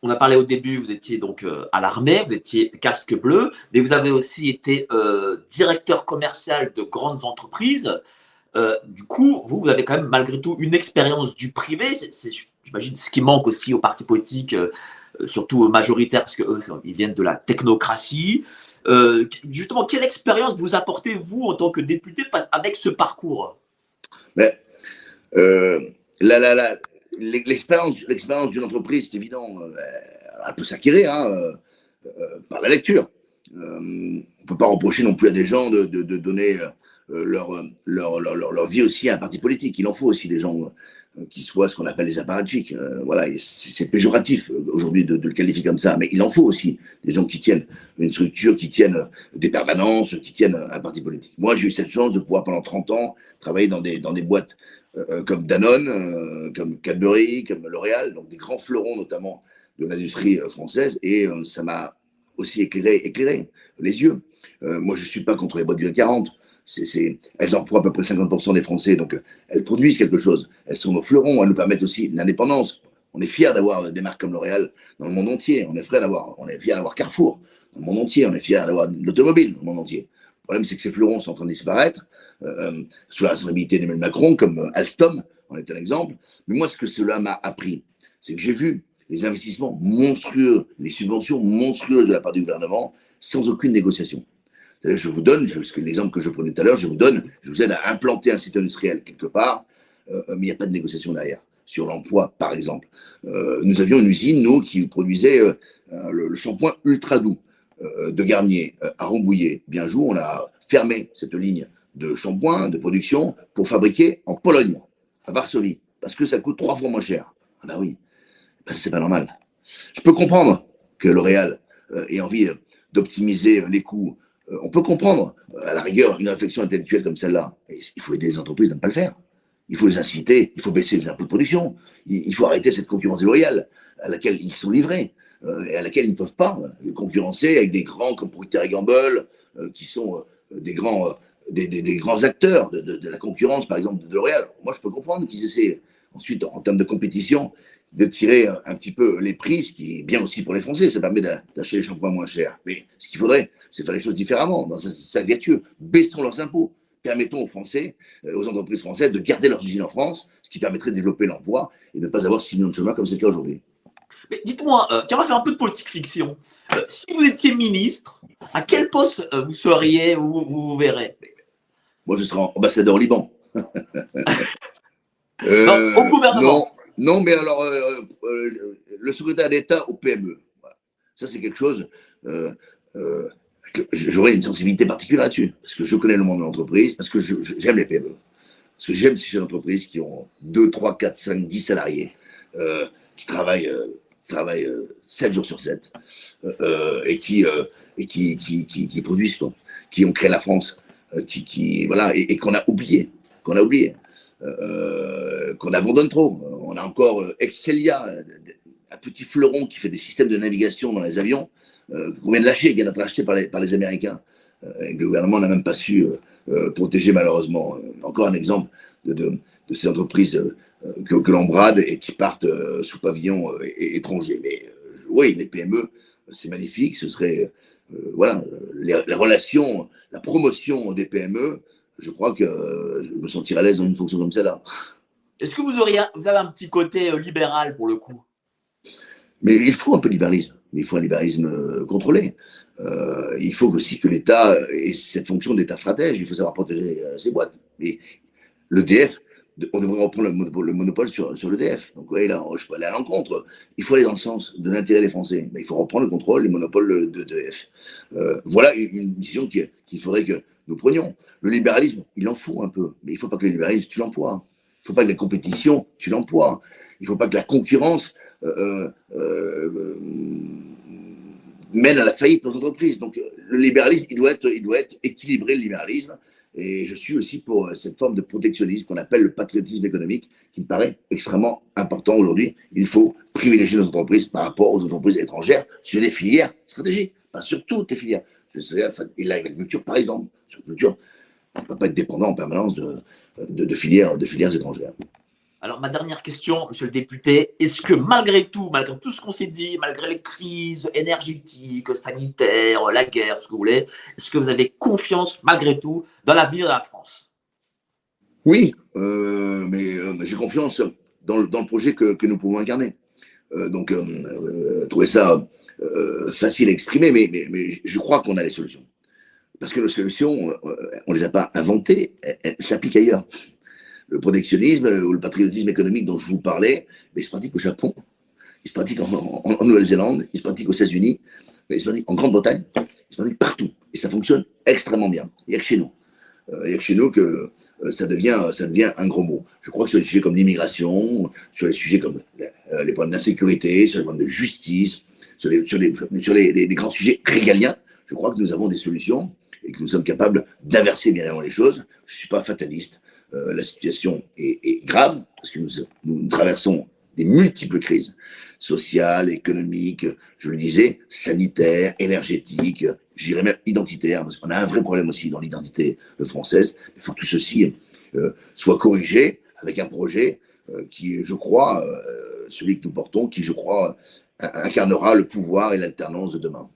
Speaker 1: on a parlé au début, vous étiez donc à l'armée, vous étiez casque bleu, mais vous avez aussi été directeur commercial de grandes entreprises. du coup, vous, vous avez quand même malgré tout une expérience du privé. C'est, j'imagine, ce qui manque aussi aux partis politiques euh, surtout majoritaires, parce qu'eux, ils viennent de la technocratie. Euh, justement, quelle expérience vous apportez, vous, en tant que député, avec ce parcours?
Speaker 2: Mais, euh, L'expérience d'une entreprise, c'est évident, elle peut s'acquérir hein, par la lecture. on ne peut pas reprocher non plus à des gens de, donner leur, leur, leur, leur, vie aussi à un parti politique. Il en faut aussi des gens euh, qui soient ce qu'on appelle les apparatchiks. Euh, voilà, c'est péjoratif euh, aujourd'hui de, le qualifier comme ça, mais il en faut aussi des gens qui tiennent une structure, qui tiennent des permanences, qui tiennent un parti politique. Moi, j'ai eu cette chance de pouvoir pendant 30 ans travailler dans des, dans des boîtes comme Danone, comme Cadbury, comme L'Oréal, donc des grands fleurons notamment de l'industrie française, et ça m'a aussi éclairé, éclairé les yeux. moi, je ne suis pas contre les boîtes du 40 elles emploient à peu près 50% des Français, donc euh, elles produisent quelque chose. Elles sont nos fleurons, elles nous permettent aussi l'indépendance. On est fiers d'avoir des marques comme L'Oréal dans le monde entier. On est fiers d'avoir, on est d'avoir Carrefour dans le monde entier. On est fiers d'avoir l'automobile dans le monde entier. Le problème, c'est que ces fleurons sont en train de disparaître euh, euh, sous la responsabilité d'Emmanuel Macron, comme Alstom en est un exemple. Mais moi, ce que cela m'a appris, c'est que j'ai vu les investissements monstrueux, les subventions monstrueuses de la part du gouvernement sans aucune négociation. Je vous donne, l'exemple que je prenais tout à l'heure, je vous donne, je vous aide à implanter un site industriel quelque part, euh, mais il n'y a pas de négociation derrière. Sur l'emploi, par exemple. Euh, nous avions une usine, nous, qui produisait euh, le, shampoing ultra doux de Garnier à Rambouillet. Bien jour, on a fermé cette ligne de shampoing, de production, pour fabriquer en Pologne, à Varsovie, parce que ça coûte trois fois moins cher. Ah ben oui, ben, c'est pas normal. Je peux comprendre que L'Oréal ait envie d'optimiser les coûts euh, on peut comprendre, à la rigueur, une réflexion intellectuelle comme celle-là. Il faut aider les entreprises à ne pas le faire. Il faut les inciter, il faut baisser les impôts de production, il faut arrêter cette concurrence déloyale à laquelle ils sont livrés euh, et à laquelle ils ne peuvent pas euh, concurrencer avec des grands comme Procter Gamble, qui sont des grands, des, grands acteurs de, la concurrence, par exemple, de L'Oréal. Moi, je peux comprendre qu'ils essaient ensuite, en termes de compétition, de tirer un petit peu les prix, ce qui est bien aussi pour les Français, ça permet d'acheter les shampoings moins chers. Mais ce qu'il faudrait, c'est faire les choses différemment, dans un vertueux. Baissons leurs impôts. Permettons aux Français, euh, aux entreprises françaises de garder leurs usines en France, ce qui permettrait de développer l'emploi et de ne pas avoir 6 millions de chômeurs comme c'est le cas aujourd'hui.
Speaker 1: Mais dites-moi, euh, tiens, on va faire un peu de politique fiction. Euh, si vous étiez ministre, à quel poste vous seriez ou vous, vous, verrez?
Speaker 2: Moi, je serais ambassadeur au Liban. *laughs*
Speaker 1: au gouvernement
Speaker 2: non, non, mais alors, le secrétaire d'État au PME. Ça, c'est quelque chose. Euh, euh, J'aurais une sensibilité particulière là-dessus, parce que je connais le monde de l'entreprise, parce que j'aime les PME. Parce que j'aime ces entreprises qui ont 2, 3, 4, 5, 10 salariés, euh, qui travaillent, euh, travaillent 7 jours sur 7, et, qui, et qui, qui, qui, qui, produisent, qui ont créé la France, qui, qui, voilà, et, et qu'on a oublié, qu'on a oublié. Euh, qu'on abandonne trop. On a encore euh, Excelia, un petit fleuron qui fait des systèmes de navigation dans les avions, euh, qu'on vient de lâcher, qui vient d'être acheté par les, par les Américains. Et le gouvernement n'a même pas su protéger malheureusement. Encore un exemple de, de, ces entreprises que, que l'on brade et qui partent sous pavillon étranger. Mais oui, les PME, c'est magnifique. Ce serait voilà, les, les, relations, la promotion des PME je crois que euh, je me sentirais à l'aise dans une fonction comme celle-là.
Speaker 1: Est-ce que vous, auriez, vous avez un petit côté euh, libéral pour le coup?
Speaker 2: Mais il faut un peu de libéralisme. Mais il faut un libéralisme euh, contrôlé. il faut aussi que l'État ait cette fonction d'État stratège. Il faut savoir protéger ses boîtes. Et l'EDF, on devrait reprendre le monopole, le monopole sur, sur l'EDF. Donc, oui, là, je peux aller à l'encontre. Il faut aller dans le sens de l'intérêt des Français. Mais il faut reprendre le contrôle des monopoles de l'EDF. voilà une décision qu'il faudrait que nous prenions. Le libéralisme, il en faut un peu, mais il ne faut pas que le libéralisme, tu l'emploies. Il ne faut pas que la compétition, tu l'emploies. Il ne faut pas que la concurrence euh, euh, euh, mène à la faillite de nos entreprises. Donc le libéralisme, il doit, être, il doit être équilibré, le libéralisme. Et je suis aussi pour cette forme de protectionnisme qu'on appelle le patriotisme économique, qui me paraît extrêmement important aujourd'hui. Il faut privilégier nos entreprises par rapport aux entreprises étrangères sur les filières stratégiques, sur toutes les filières. Et l'agriculture, par exemple, sur l'agriculture, on ne peut pas être dépendant en permanence de, de, filières, de filières étrangères.
Speaker 1: Alors, ma dernière question, monsieur le député, est-ce que malgré tout, malgré tout ce qu'on s'est dit, malgré les crises énergétiques, sanitaires, la guerre, ce que vous voulez, est-ce que vous avez confiance, malgré tout, dans l'avenir de la France?
Speaker 2: Oui, euh, mais euh, j'ai confiance dans le, projet que, nous pouvons incarner. Euh, donc, trouver ça facile à exprimer, mais, mais, mais je crois qu'on a les solutions. Parce que nos solutions, on ne les a pas inventées, elles, s'appliquent ailleurs. Le protectionnisme ou le patriotisme économique dont je vous parlais, mais il se pratique au Japon, il se pratique en, Nouvelle-Zélande, il se pratique aux États-Unis, il se pratique en Grande-Bretagne, il se pratique partout. Et ça fonctionne extrêmement bien. Il n'y a que chez nous. Euh, il n'y a que chez nous que euh, ça devient, ça devient un gros mot. Je crois que sur les sujets comme l'immigration, sur les sujets comme les problèmes d'insécurité, sur les problèmes de justice, sur les, les grands sujets régaliens, je crois que nous avons des solutions et que nous sommes capables d'inverser bien avant les choses. Je ne suis pas fataliste. Euh, la situation est, grave parce que nous, traversons des multiples crises sociales, économiques, je le disais, sanitaires, énergétiques, j'irais même identitaires, parce qu'on a un vrai problème aussi dans l'identité française. Il faut que tout ceci euh, soit corrigé avec un projet euh, qui, je crois, celui que nous portons, qui, je crois, incarnera le pouvoir et l'alternance de demain.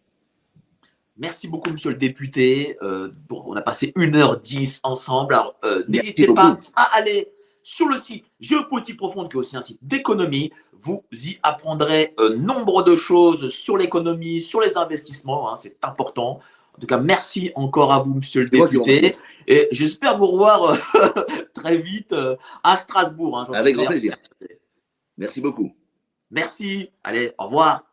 Speaker 1: Merci beaucoup, monsieur le député. Euh, bon, on a passé 1h10 ensemble. Alors, euh, n'hésitez pas à aller sur le site Géopolitique Profonde, qui est aussi un site d'économie. Vous y apprendrez euh, nombre de choses sur l'économie, sur les investissements. Hein, c'est important. En tout cas, merci encore à vous, monsieur le député. Et j'espère vous revoir *laughs* très vite à Strasbourg. Hein,
Speaker 2: Avec grand plaisir. Merci beaucoup.
Speaker 1: Merci. Allez, au revoir.